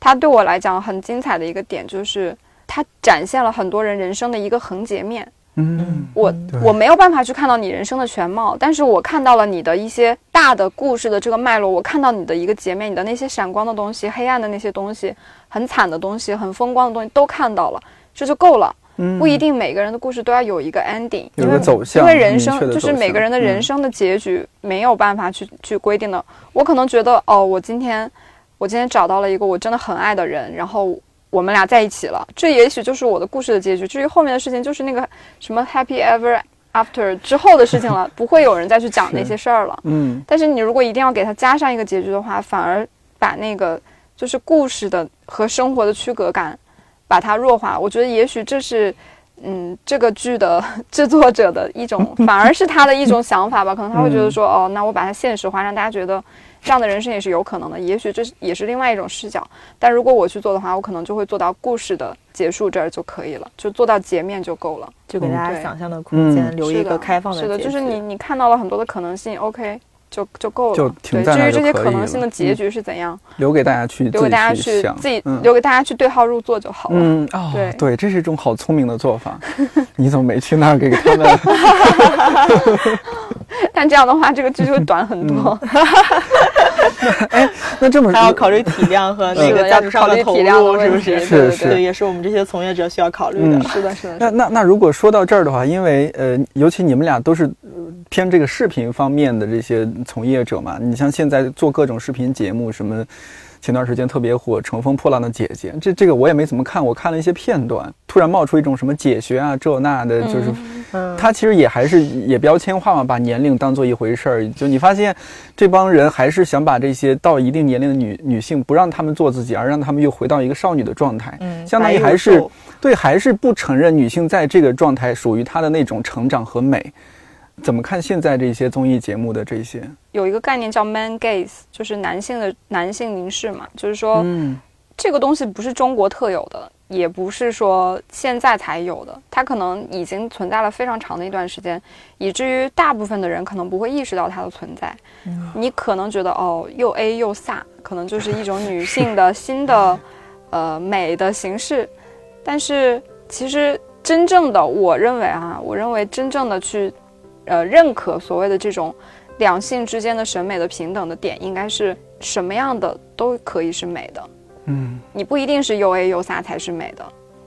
它对我来讲很精彩的一个点就是，它展现了很多人人生的一个横截面。嗯，我我没有办法去看到你人生的全貌，但是我看到了你的一些大的故事的这个脉络，我看到你的一个截面，你的那些闪光的东西、黑暗的那些东西、很惨的东西、很风光的东西都看到了，这就够了。嗯，不一定每个人的故事都要有一个 ending，有个走向，因为人生就是每个人的人生的结局没有办法去去规定的。我可能觉得，哦，我今天。我今天找到了一个我真的很爱的人，然后我们俩在一起了。这也许就是我的故事的结局。至于后面的事情，就是那个什么 happy ever after 之后的事情了，不会有人再去讲那些事儿了。嗯。但是你如果一定要给他加上一个结局的话，反而把那个就是故事的和生活的区隔感把它弱化。我觉得也许这是嗯这个剧的制作者的一种，反而是他的一种想法吧。可能他会觉得说，哦，那我把它现实化，让大家觉得。这样的人生也是有可能的，也许这是也是另外一种视角。但如果我去做的话，我可能就会做到故事的结束这儿就可以了，就做到截面就够了，就给大家想象的空间留一个开放的。是的，就是你你看到了很多的可能性，OK。就就够了。就对，至于这些可能性的结局是怎样，留给大家去留给大家去自己留给大家去对号入座就好了。嗯哦，对对，这是一种好聪明的做法。你怎么没去那儿给他们？但这样的话，这个剧就会短很多。哎，那这么还要考虑体量和 那个价值上的投入，是不是？是是，也是我们这些从业者需要考虑的。是的，是的。那那那，如果说到这儿的话，因为呃，尤其你们俩都是偏这个视频方面的这些从业者嘛，你像现在做各种视频节目什么。前段时间特别火《乘风破浪的姐姐》，这这个我也没怎么看，我看了一些片段，突然冒出一种什么解学啊这那的，就是，他其实也还是也标签化嘛，把年龄当做一回事儿。就你发现，这帮人还是想把这些到一定年龄的女女性，不让他们做自己，而让他们又回到一个少女的状态，相当于还是对，还是不承认女性在这个状态属于她的那种成长和美。怎么看现在这些综艺节目的这些？有一个概念叫 man gaze，就是男性的男性凝视嘛，就是说，嗯，这个东西不是中国特有的，也不是说现在才有的，它可能已经存在了非常长的一段时间，以至于大部分的人可能不会意识到它的存在。你可能觉得哦，又 A 又飒，可能就是一种女性的 新的呃美的形式，但是其实真正的，我认为啊，我认为真正的去。呃，认可所谓的这种两性之间的审美的平等的点，应该是什么样的都可以是美的。嗯，你不一定是又 A 又飒才是美的，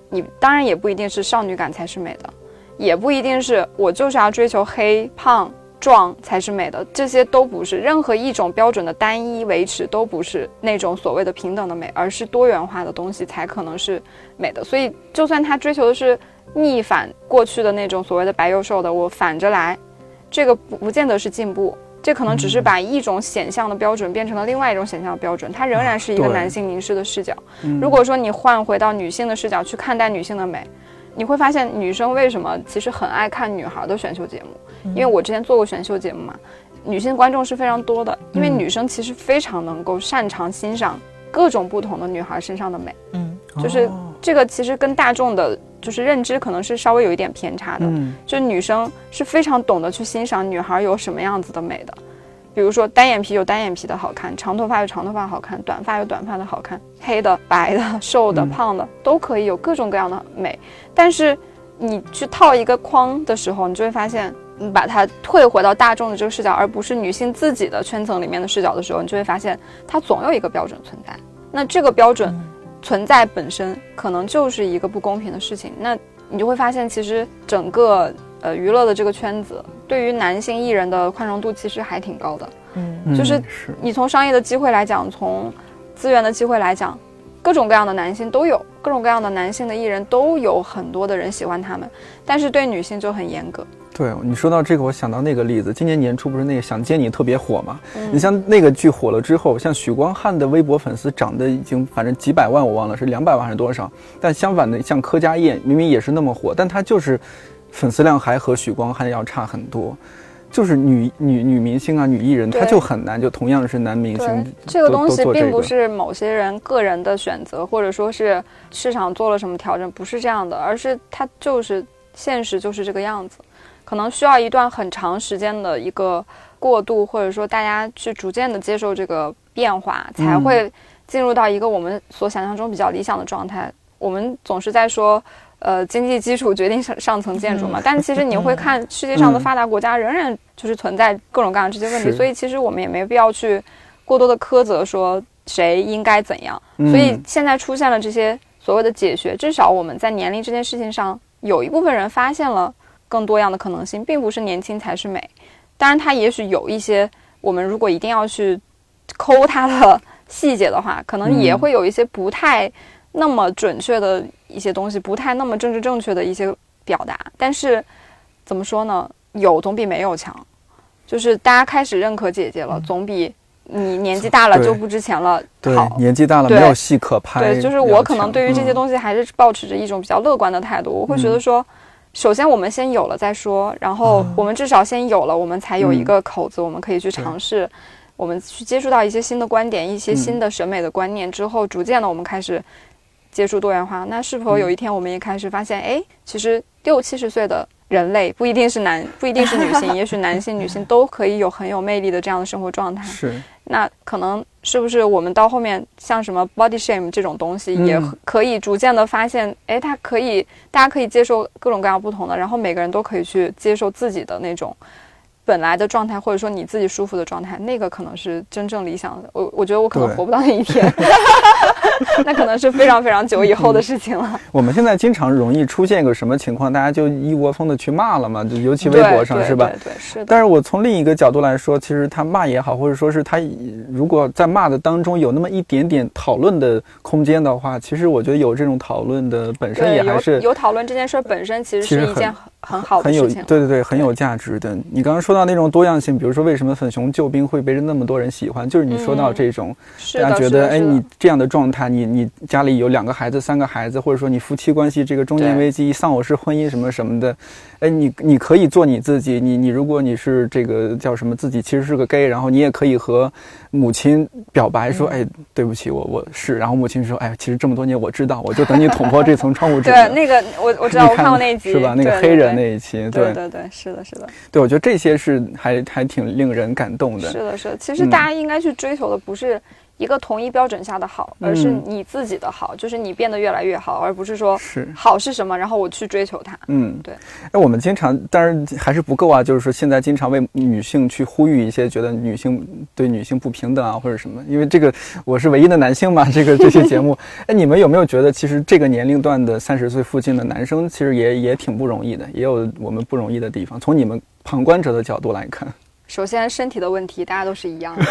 你当然也不一定是少女感才是美的，也不一定是我就是要追求黑胖壮才是美的，这些都不是任何一种标准的单一维持都不是那种所谓的平等的美，而是多元化的东西才可能是美的。所以，就算他追求的是逆反过去的那种所谓的白幼瘦的，我反着来。这个不不见得是进步，这可能只是把一种显象的标准变成了另外一种显象的标准，它仍然是一个男性凝视的视角。如果说你换回到女性的视角去看待女性的美，你会发现女生为什么其实很爱看女孩的选秀节目？因为我之前做过选秀节目嘛，女性观众是非常多的，因为女生其实非常能够擅长欣赏各种不同的女孩身上的美。嗯，就是这个其实跟大众的。就是认知可能是稍微有一点偏差的，就女生是非常懂得去欣赏女孩有什么样子的美的，比如说单眼皮有单眼皮的好看，长头发有长头发好看，短发有短发的好看，黑的、白的、瘦的、胖的都可以有各种各样的美。但是你去套一个框的时候，你就会发现，你把它退回到大众的这个视角，而不是女性自己的圈层里面的视角的时候，你就会发现它总有一个标准存在。那这个标准。存在本身可能就是一个不公平的事情，那你就会发现，其实整个呃娱乐的这个圈子对于男性艺人的宽容度其实还挺高的。嗯，就是你从商业的机会来讲，从资源的机会来讲，各种各样的男性都有，各种各样的男性的艺人都有很多的人喜欢他们，但是对女性就很严格。对你说到这个，我想到那个例子，今年年初不是那个《想见你》特别火嘛？你像那个剧火了之后，像许光汉的微博粉丝涨得已经反正几百万，我忘了是两百万还是多少。但相反的，像柯佳燕明明也是那么火，但她就是粉丝量还和许光汉要差很多。就是女女女明星啊，女艺人，她就很难，就同样是男明星，这个东西并不是某些人个人的选择，或者说是市场做了什么调整，不是这样的，而是它就是现实就是这个样子。可能需要一段很长时间的一个过渡，或者说大家去逐渐的接受这个变化，才会进入到一个我们所想象中比较理想的状态。我们总是在说，呃，经济基础决定上上层建筑嘛，但其实你会看世界上的发达国家仍然就是存在各种各样的这些问题，所以其实我们也没必要去过多的苛责说谁应该怎样。所以现在出现了这些所谓的解学，至少我们在年龄这件事情上，有一部分人发现了。更多样的可能性，并不是年轻才是美。当然，它也许有一些，我们如果一定要去抠它的细节的话，可能也会有一些不太那么准确的一些东西，不太那么政治正确的一些表达。但是，怎么说呢？有总比没有强。就是大家开始认可姐姐了，总比你年纪大了就不值钱了好。年纪大了没有戏可拍。对，就是我可能对于这些东西还是保持着一种比较乐观的态度。我会觉得说。首先，我们先有了再说，然后我们至少先有了，我们才有一个口子，我们可以去尝试，我们去接触到一些新的观点，一些新的审美的观念之后，逐渐的我们开始接触多元化，那是否有一天我们也开始发现，哎，其实六七十岁的人类不一定是男，不一定是女性，也许男性、女性都可以有很有魅力的这样的生活状态。是，那可能是不是我们到后面像什么 body shame 这种东西，也可以逐渐的发现，哎，它可以，大家可以接受各种各样不同的，然后每个人都可以去接受自己的那种。本来的状态，或者说你自己舒服的状态，那个可能是真正理想的。我我觉得我可能活不到那一天，那可能是非常非常久以后的事情了。我们现在经常容易出现一个什么情况，大家就一窝蜂的去骂了嘛，就尤其微博上是吧？对，是的。但是我从另一个角度来说，其实他骂也好，或者说是他如果在骂的当中有那么一点点讨论的空间的话，其实我觉得有这种讨论的本身也还是有讨论这件事本身其实是一件。很好的事情，对对对，很有价值的。你刚刚说到那种多样性，比如说为什么粉熊救兵会被那么多人喜欢，就是你说到这种，大家觉得，哎，你这样的状态，你你家里有两个孩子、三个孩子，或者说你夫妻关系这个中年危机、丧偶式婚姻什么什么的。哎，你你可以做你自己，你你如果你是这个叫什么自己其实是个 gay，然后你也可以和母亲表白说，哎，对不起，我我是，然后母亲说，哎，其实这么多年我知道，我就等你捅破这层窗户纸。对，那个我我知道，我看过那一集，是吧？那个黑人那一期，对对对，是的，是的。对，我觉得这些是还还挺令人感动的。是的，是的。其实大家应该去追求的不是。一个统一标准下的好，而是你自己的好，就是你变得越来越好，而不是说好是什么，然后我去追求它。嗯，对。哎，我们经常，当然还是不够啊，就是说现在经常为女性去呼吁一些，觉得女性对女性不平等啊，或者什么。因为这个我是唯一的男性嘛，这个这些节目。哎，你们有没有觉得，其实这个年龄段的三十岁附近的男生，其实也也挺不容易的，也有我们不容易的地方。从你们旁观者的角度来看。首先，身体的问题，大家都是一样的，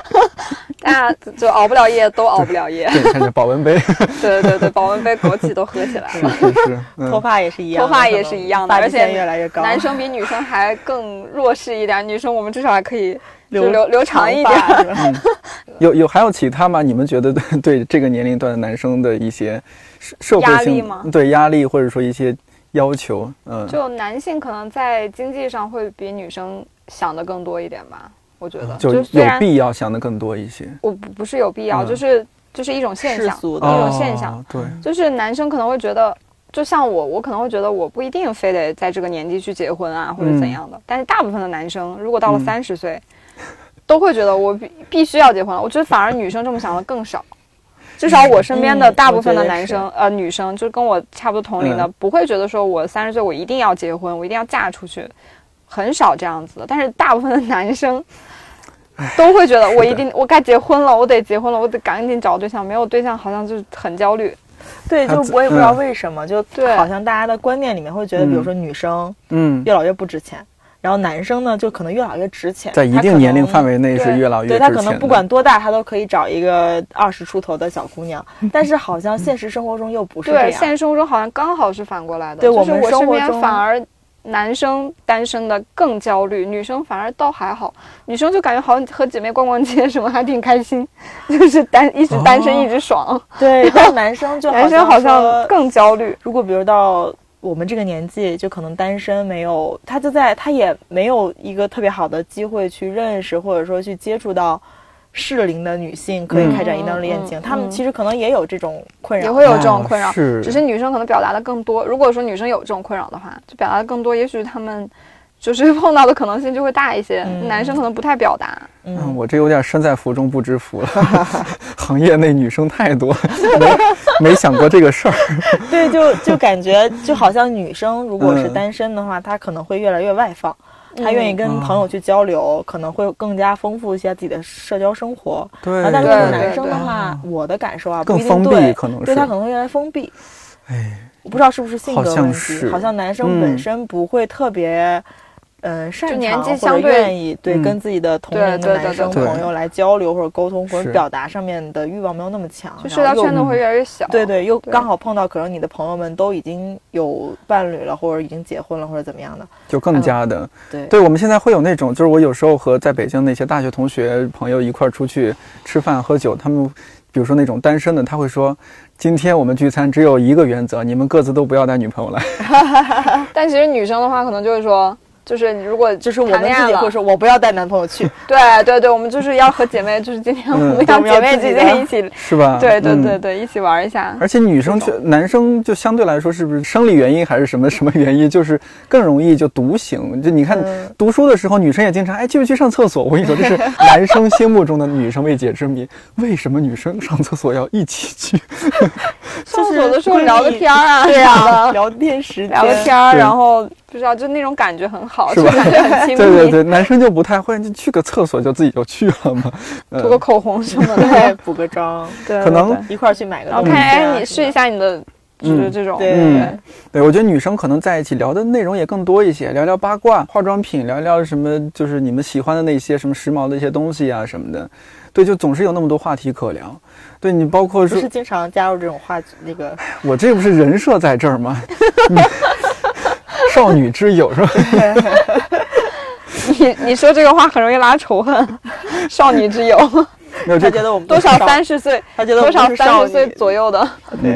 大家就熬不了夜，都熬不了夜。对，看着保温杯。对对对，保温杯枸杞都喝起来了。是是 是，头发也是一样，头发也是一样的，而且越来越高。男生比女生还更弱势一点，女生我们至少还可以留留留长一点。有有还有其他吗？你们觉得对这个年龄段的男生的一些社会性吗？对压力或者说一些要求？嗯，就男性可能在经济上会比女生。想的更多一点吧，我觉得就有必要想的更多一些。我不不是有必要，就是就是一种现象，一种现象。对，就是男生可能会觉得，就像我，我可能会觉得我不一定非得在这个年纪去结婚啊，或者怎样的。但是大部分的男生，如果到了三十岁，都会觉得我必必须要结婚了。我觉得反而女生这么想的更少，至少我身边的大部分的男生呃女生，就跟我差不多同龄的，不会觉得说我三十岁我一定要结婚，我一定要嫁出去。很少这样子的，但是大部分的男生都会觉得我一定我该结婚了，我得结婚了，我得赶紧找对象，没有对象好像就是很焦虑。对，就我也不知道为什么，就对好像大家的观念里面会觉得，比如说女生嗯越老越不值钱，然后男生呢就可能越老越值钱，在一定年龄范围内是越老越对他可能不管多大，他都可以找一个二十出头的小姑娘，但是好像现实生活中又不是这样，现实生活中好像刚好是反过来的，对我们身边反而。男生单身的更焦虑，女生反而倒还好。女生就感觉好像和姐妹逛逛街什么还挺开心，就是单一直单身一直爽。对，但男生就 男生好像更焦虑。如果比如到我们这个年纪，就可能单身没有，他就在他也没有一个特别好的机会去认识或者说去接触到。适龄的女性可以开展一段恋情，她们其实可能也有这种困扰，也会有这种困扰，是，只是女生可能表达的更多。如果说女生有这种困扰的话，就表达的更多，也许她们就是碰到的可能性就会大一些。男生可能不太表达。嗯，我这有点身在福中不知福了，行业内女生太多，没没想过这个事儿。对，就就感觉就好像女生如果是单身的话，她可能会越来越外放。他愿意跟朋友去交流，可能会更加丰富一些自己的社交生活。对，但是男生的话，我的感受啊，更封闭，可能是对他可能会越来越封闭。哎，我不知道是不是性格问题，好像男生本身不会特别。嗯，擅长或者愿意对跟自己的同龄的男生朋友来交流或者沟通或者表达上面的欲望没有那么强，就社交圈子会越来越小。对对，又刚好碰到可能你的朋友们都已经有伴侣了，或者已经结婚了，或者怎么样的，就更加的对。对我们现在会有那种，就是我有时候和在北京那些大学同学朋友一块儿出去吃饭喝酒，他们比如说那种单身的，他会说。今天我们聚餐只有一个原则，你们各自都不要带女朋友来。但其实女生的话，可能就是说，就是如果就是我们自己会说，我不要带男朋友去。对对对，我们就是要和姐妹，就是今天我们要姐妹之间一起，是吧？对对对对，一起玩一下。而且女生去，男生就相对来说是不是生理原因还是什么什么原因，就是更容易就独行。就你看读书的时候，女生也经常哎去不去上厕所？我跟你说，这是 男生心目中的女生未解之谜。为什么女生上厕所要一起去？上厕所的时候聊个天啊，对啊，聊天时聊个天，然后。不知道，就那种感觉很好，是吧？感觉很亲密。对对对，男生就不太会，就去个厕所就自己就去了嘛，涂个口红什么的，补个妆，对，可能一块儿去买个。OK，哎，你试一下你的，就是这种。对对，我觉得女生可能在一起聊的内容也更多一些，聊聊八卦、化妆品，聊聊什么，就是你们喜欢的那些什么时髦的一些东西啊什么的。对，就总是有那么多话题可聊。对你，包括说是经常加入这种话那个。我这不是人设在这儿吗？少女之友是吧？你你说这个话很容易拉仇恨。少女之友。他觉得我们多少三十岁，他觉得多少三十岁左右的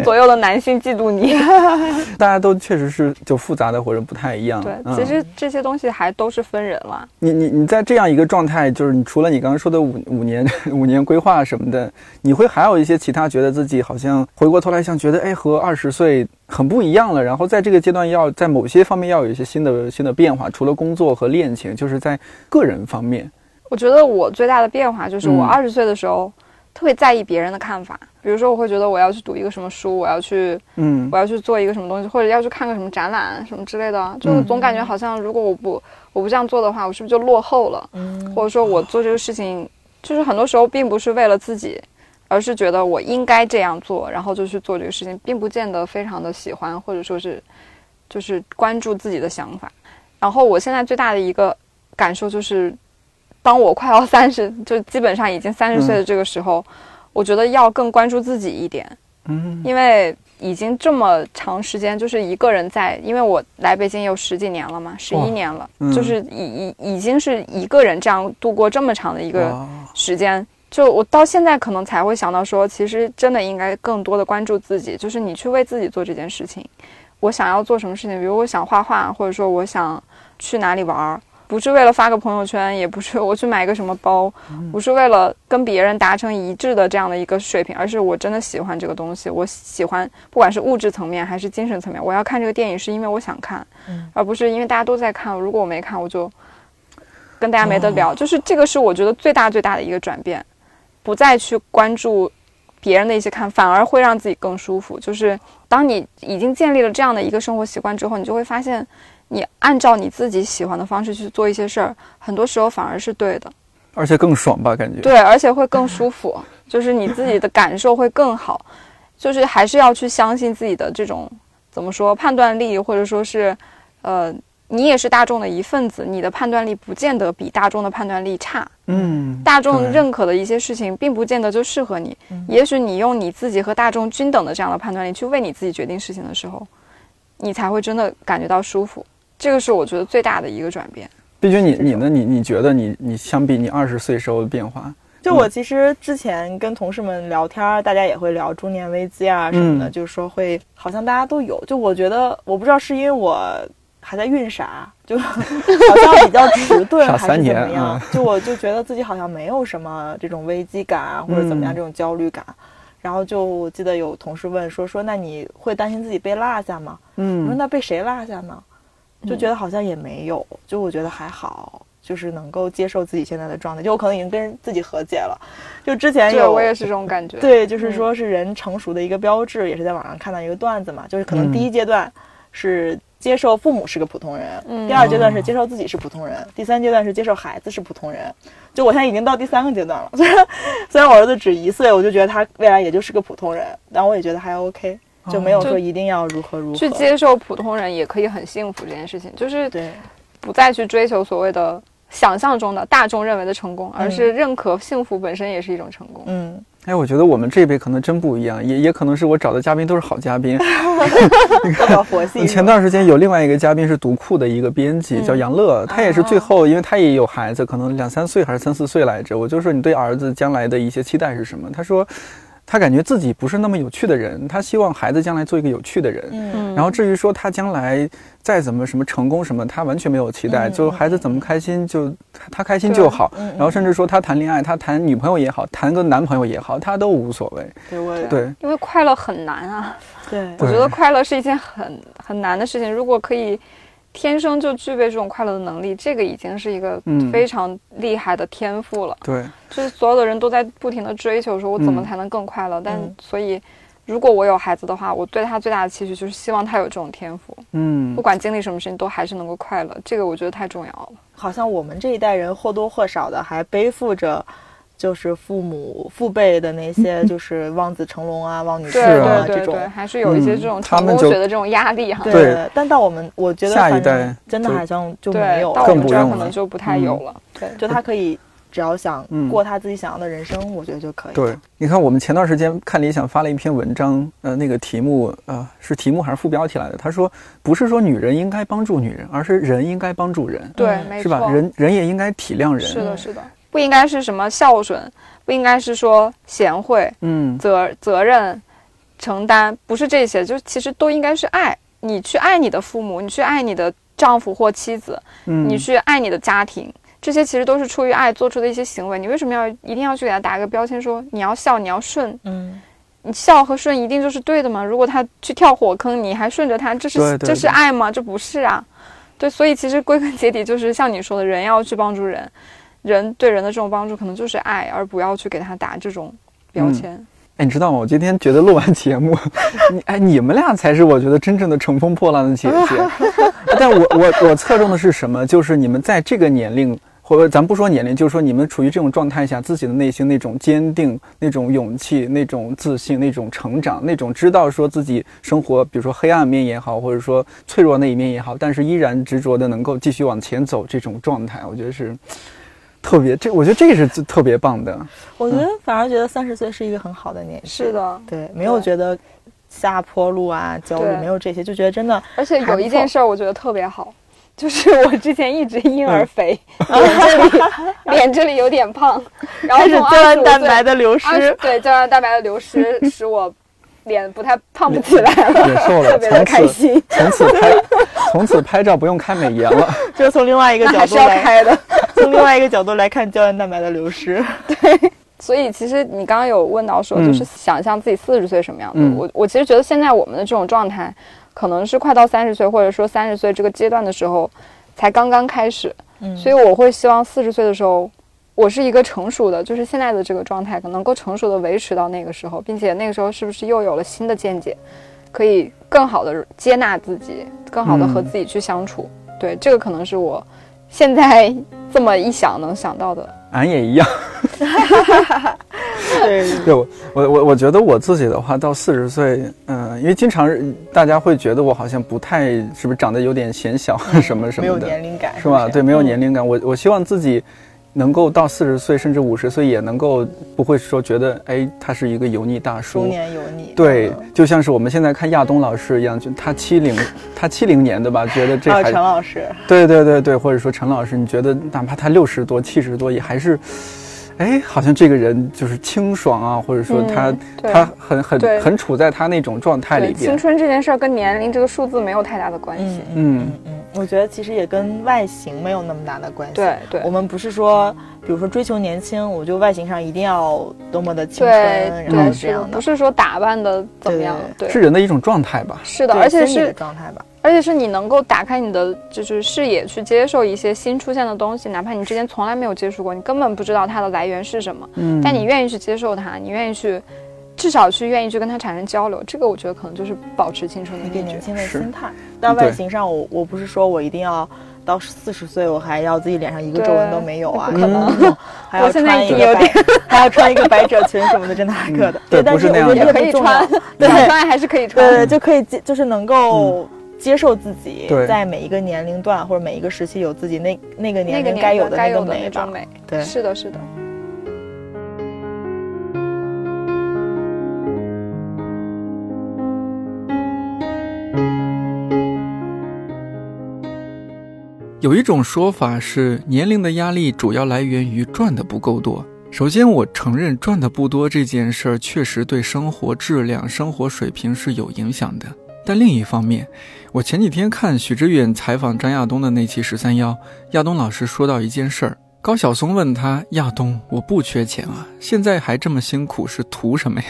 左右的男性嫉妒你。大家都确实是就复杂的或者不太一样。对，其实这些东西还都是分人了。你你你在这样一个状态，就是你除了你刚刚说的五五年五年规划什么的，你会还有一些其他觉得自己好像回过头来想觉得哎和二十岁很不一样了，然后在这个阶段要在某些方面要有一些新的新的变化，除了工作和恋情，就是在个人方面。我觉得我最大的变化就是我二十岁的时候特别在意别人的看法，比如说我会觉得我要去读一个什么书，我要去，嗯，我要去做一个什么东西，或者要去看个什么展览什么之类的，就总感觉好像如果我不我不这样做的话，我是不是就落后了？嗯，或者说我做这个事情，就是很多时候并不是为了自己，而是觉得我应该这样做，然后就去做这个事情，并不见得非常的喜欢，或者说是就是关注自己的想法。然后我现在最大的一个感受就是。当我快要三十，就基本上已经三十岁的这个时候，我觉得要更关注自己一点。嗯，因为已经这么长时间就是一个人在，因为我来北京有十几年了嘛，十一年了，就是已已已经是一个人这样度过这么长的一个时间。就我到现在可能才会想到说，其实真的应该更多的关注自己，就是你去为自己做这件事情。我想要做什么事情，比如我想画画，或者说我想去哪里玩儿。不是为了发个朋友圈，也不是我去买个什么包，不是为了跟别人达成一致的这样的一个水平，而是我真的喜欢这个东西。我喜欢，不管是物质层面还是精神层面，我要看这个电影是因为我想看，而不是因为大家都在看。如果我没看，我就跟大家没得聊。就是这个是我觉得最大最大的一个转变，不再去关注别人的一些看，反而会让自己更舒服。就是当你已经建立了这样的一个生活习惯之后，你就会发现。你按照你自己喜欢的方式去做一些事儿，很多时候反而是对的，而且更爽吧？感觉对，而且会更舒服，就是你自己的感受会更好。就是还是要去相信自己的这种怎么说判断力，或者说是，呃，你也是大众的一份子，你的判断力不见得比大众的判断力差。嗯，大众认可的一些事情，并不见得就适合你。也许你用你自己和大众均等的这样的判断力去为你自己决定事情的时候，你才会真的感觉到舒服。这个是我觉得最大的一个转变。毕竟你你呢？你你觉得你你相比你二十岁时候的变化？就我其实之前跟同事们聊天，大家也会聊中年危机啊什么的，就是说会好像大家都有。就我觉得，我不知道是因为我还在孕傻，就 好像比较迟钝还是怎么样。就我就觉得自己好像没有什么这种危机感啊，或者怎么样这种焦虑感。然后就我记得有同事问说说，那你会担心自己被落下吗？嗯，我说那被谁落下呢？就觉得好像也没有，就我觉得还好，就是能够接受自己现在的状态，就我可能已经跟自己和解了。就之前有，我也是这种感觉。对，就是说是人成熟的一个标志，也是在网上看到一个段子嘛，就是可能第一阶段是接受父母是个普通人，第二阶段是接受自己是普通人，第三阶段是接受孩子是普通人。就我现在已经到第三个阶段了，虽然虽然我儿子只一岁，我就觉得他未来也就是个普通人，但我也觉得还 OK。就没有说一定要如何如何去接受普通人也可以很幸福这件事情，就是对，不再去追求所谓的想象中的大众认为的成功，而是认可幸福本身也是一种成功。嗯，哎，我觉得我们这一辈可能真不一样，也也可能是我找的嘉宾都是好嘉宾。前段时间有另外一个嘉宾是读库的一个编辑，叫杨乐，他也是最后，因为他也有孩子，可能两三岁还是三四岁来着，我就说你对儿子将来的一些期待是什么？他说。他感觉自己不是那么有趣的人，他希望孩子将来做一个有趣的人。嗯，然后至于说他将来再怎么什么成功什么，他完全没有期待，就孩子怎么开心就他开心就好。然后甚至说他谈恋爱，他谈女朋友也好，谈个男朋友也好，他都无所谓。对，对，因为快乐很难啊。对，我觉得快乐是一件很很难的事情。如果可以。天生就具备这种快乐的能力，这个已经是一个非常厉害的天赋了。对，就是所有的人都在不停的追求，说我怎么才能更快乐？但所以，如果我有孩子的话，我对他最大的期许就是希望他有这种天赋。嗯，不管经历什么事情，都还是能够快乐。这个我觉得太重要了。好像我们这一代人或多或少的还背负着。就是父母父辈的那些，就是望子成龙啊，望女婿啊这种，还是有一些这种成功学的这种压力哈。对，但到我们，我觉得下一代真的好像就没有，到我们这儿可能就不太有了。对，就他可以只要想过他自己想要的人生，我觉得就可以。对，你看我们前段时间看理想发了一篇文章，呃，那个题目呃是题目还是副标题来的？他说不是说女人应该帮助女人，而是人应该帮助人。对，是吧？人人也应该体谅人。是的，是的。不应该是什么孝顺，不应该是说贤惠，嗯，责责任承担，不是这些，就其实都应该是爱。你去爱你的父母，你去爱你的丈夫或妻子，嗯，你去爱你的家庭，这些其实都是出于爱做出的一些行为。你为什么要一定要去给他打一个标签，说你要孝，你要顺？嗯，你孝和顺一定就是对的吗？如果他去跳火坑，你还顺着他，这是这是爱吗？这不是啊。对，所以其实归根结底就是像你说的，人要去帮助人。人对人的这种帮助，可能就是爱，而不要去给他打这种标签。哎，你知道吗？我今天觉得录完节目，你哎，你们俩才是我觉得真正的乘风破浪的姐姐。但我我我侧重的是什么？就是你们在这个年龄，或者咱不说年龄，就是说你们处于这种状态下，自己的内心那种坚定、那种勇气、那种自信、那种成长、那种知道说自己生活，比如说黑暗面也好，或者说脆弱那一面也好，但是依然执着的能够继续往前走这种状态，我觉得是。特别，这我觉得这个是特别棒的。我觉得反而觉得三十岁是一个很好的年纪。是的，对，没有觉得下坡路啊、焦虑，没有这些，就觉得真的。而且有一件事儿，我觉得特别好，就是我之前一直婴儿肥，脸这里脸这里有点胖，然后从胶原蛋白的流失，对胶原蛋白的流失使我脸不太胖不起来了，也瘦了，特别的开心。从此拍，从此拍照不用开美颜了，就是从另外一个角度来开的。从另外一个角度来看，胶原蛋白的流失。对，所以其实你刚刚有问到说，就是想象自己四十岁什么样子。我我其实觉得现在我们的这种状态，可能是快到三十岁，或者说三十岁这个阶段的时候，才刚刚开始。嗯，所以我会希望四十岁的时候，我是一个成熟的，就是现在的这个状态，能够成熟的维持到那个时候，并且那个时候是不是又有了新的见解，可以更好的接纳自己，更好的和自己去相处。对，这个可能是我。现在 这么一想，能想到的，俺也一样。对，对我我我我觉得我自己的话，到四十岁，嗯，因为经常大家会觉得我好像不太，是不是长得有点显小什么什么的，没有年龄感，是吧？对，没有年龄感。我我希望自己。能够到四十岁甚至五十岁，也能够不会说觉得哎，他是一个油腻大叔。中年油腻。对，就像是我们现在看亚东老师一样，就他七零，他七零年的吧，觉得这还。陈老师。对对对对，或者说陈老师，你觉得哪怕他六十多、七十多，也还是。哎，好像这个人就是清爽啊，或者说他他很很很处在他那种状态里边。青春这件事儿跟年龄这个数字没有太大的关系。嗯嗯，我觉得其实也跟外形没有那么大的关系。对对，我们不是说，比如说追求年轻，我就外形上一定要多么的青春，然后这样的，不是说打扮的怎么样，对，是人的一种状态吧？是的，而且是状态吧。而且是你能够打开你的就是视野，去接受一些新出现的东西，哪怕你之前从来没有接触过，你根本不知道它的来源是什么。嗯，但你愿意去接受它，你愿意去，至少去愿意去跟它产生交流，这个我觉得可能就是保持青春的一个年轻的心态。但外形上，我我不是说我一定要到四十岁，我还要自己脸上一个皱纹都没有啊，可能。还要穿一个白，还要穿一个百褶裙什么的，真的还可的。对，但是我觉得可以穿，对，穿还是可以穿，对，就可以就是能够。接受自己在每一个年龄段或者每一个时期有自己那那个年龄该有的那个美吧。对，是的，是的。有一种说法是，年龄的压力主要来源于赚的不够多。首先，我承认赚的不多这件事儿确实对生活质量、生活水平是有影响的。但另一方面，我前几天看许知远采访张亚东的那期十三幺，亚东老师说到一件事儿。高晓松问他：“亚东，我不缺钱啊，现在还这么辛苦，是图什么呀？”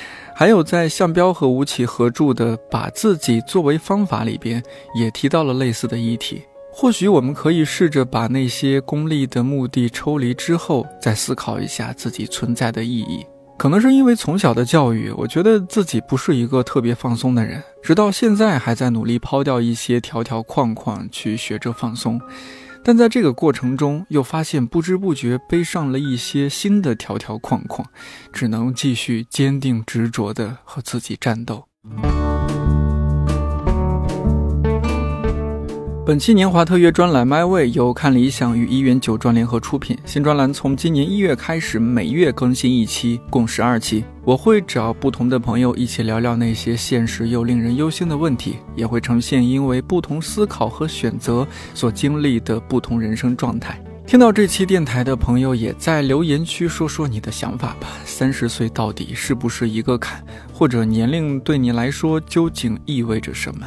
还有在向彪和吴奇合著的《把自己作为方法》里边，也提到了类似的议题。或许我们可以试着把那些功利的目的抽离之后，再思考一下自己存在的意义。可能是因为从小的教育，我觉得自己不是一个特别放松的人，直到现在还在努力抛掉一些条条框框，去学着放松。但在这个过程中，又发现不知不觉背上了一些新的条条框框，只能继续坚定执着地和自己战斗。本期年华特约专栏《My Way》由看理想与一元九专联合出品。新专栏从今年一月开始，每月更新一期，共十二期。我会找不同的朋友一起聊聊那些现实又令人忧心的问题，也会呈现因为不同思考和选择所经历的不同人生状态。听到这期电台的朋友，也在留言区说说你的想法吧。三十岁到底是不是一个坎？或者年龄对你来说究竟意味着什么？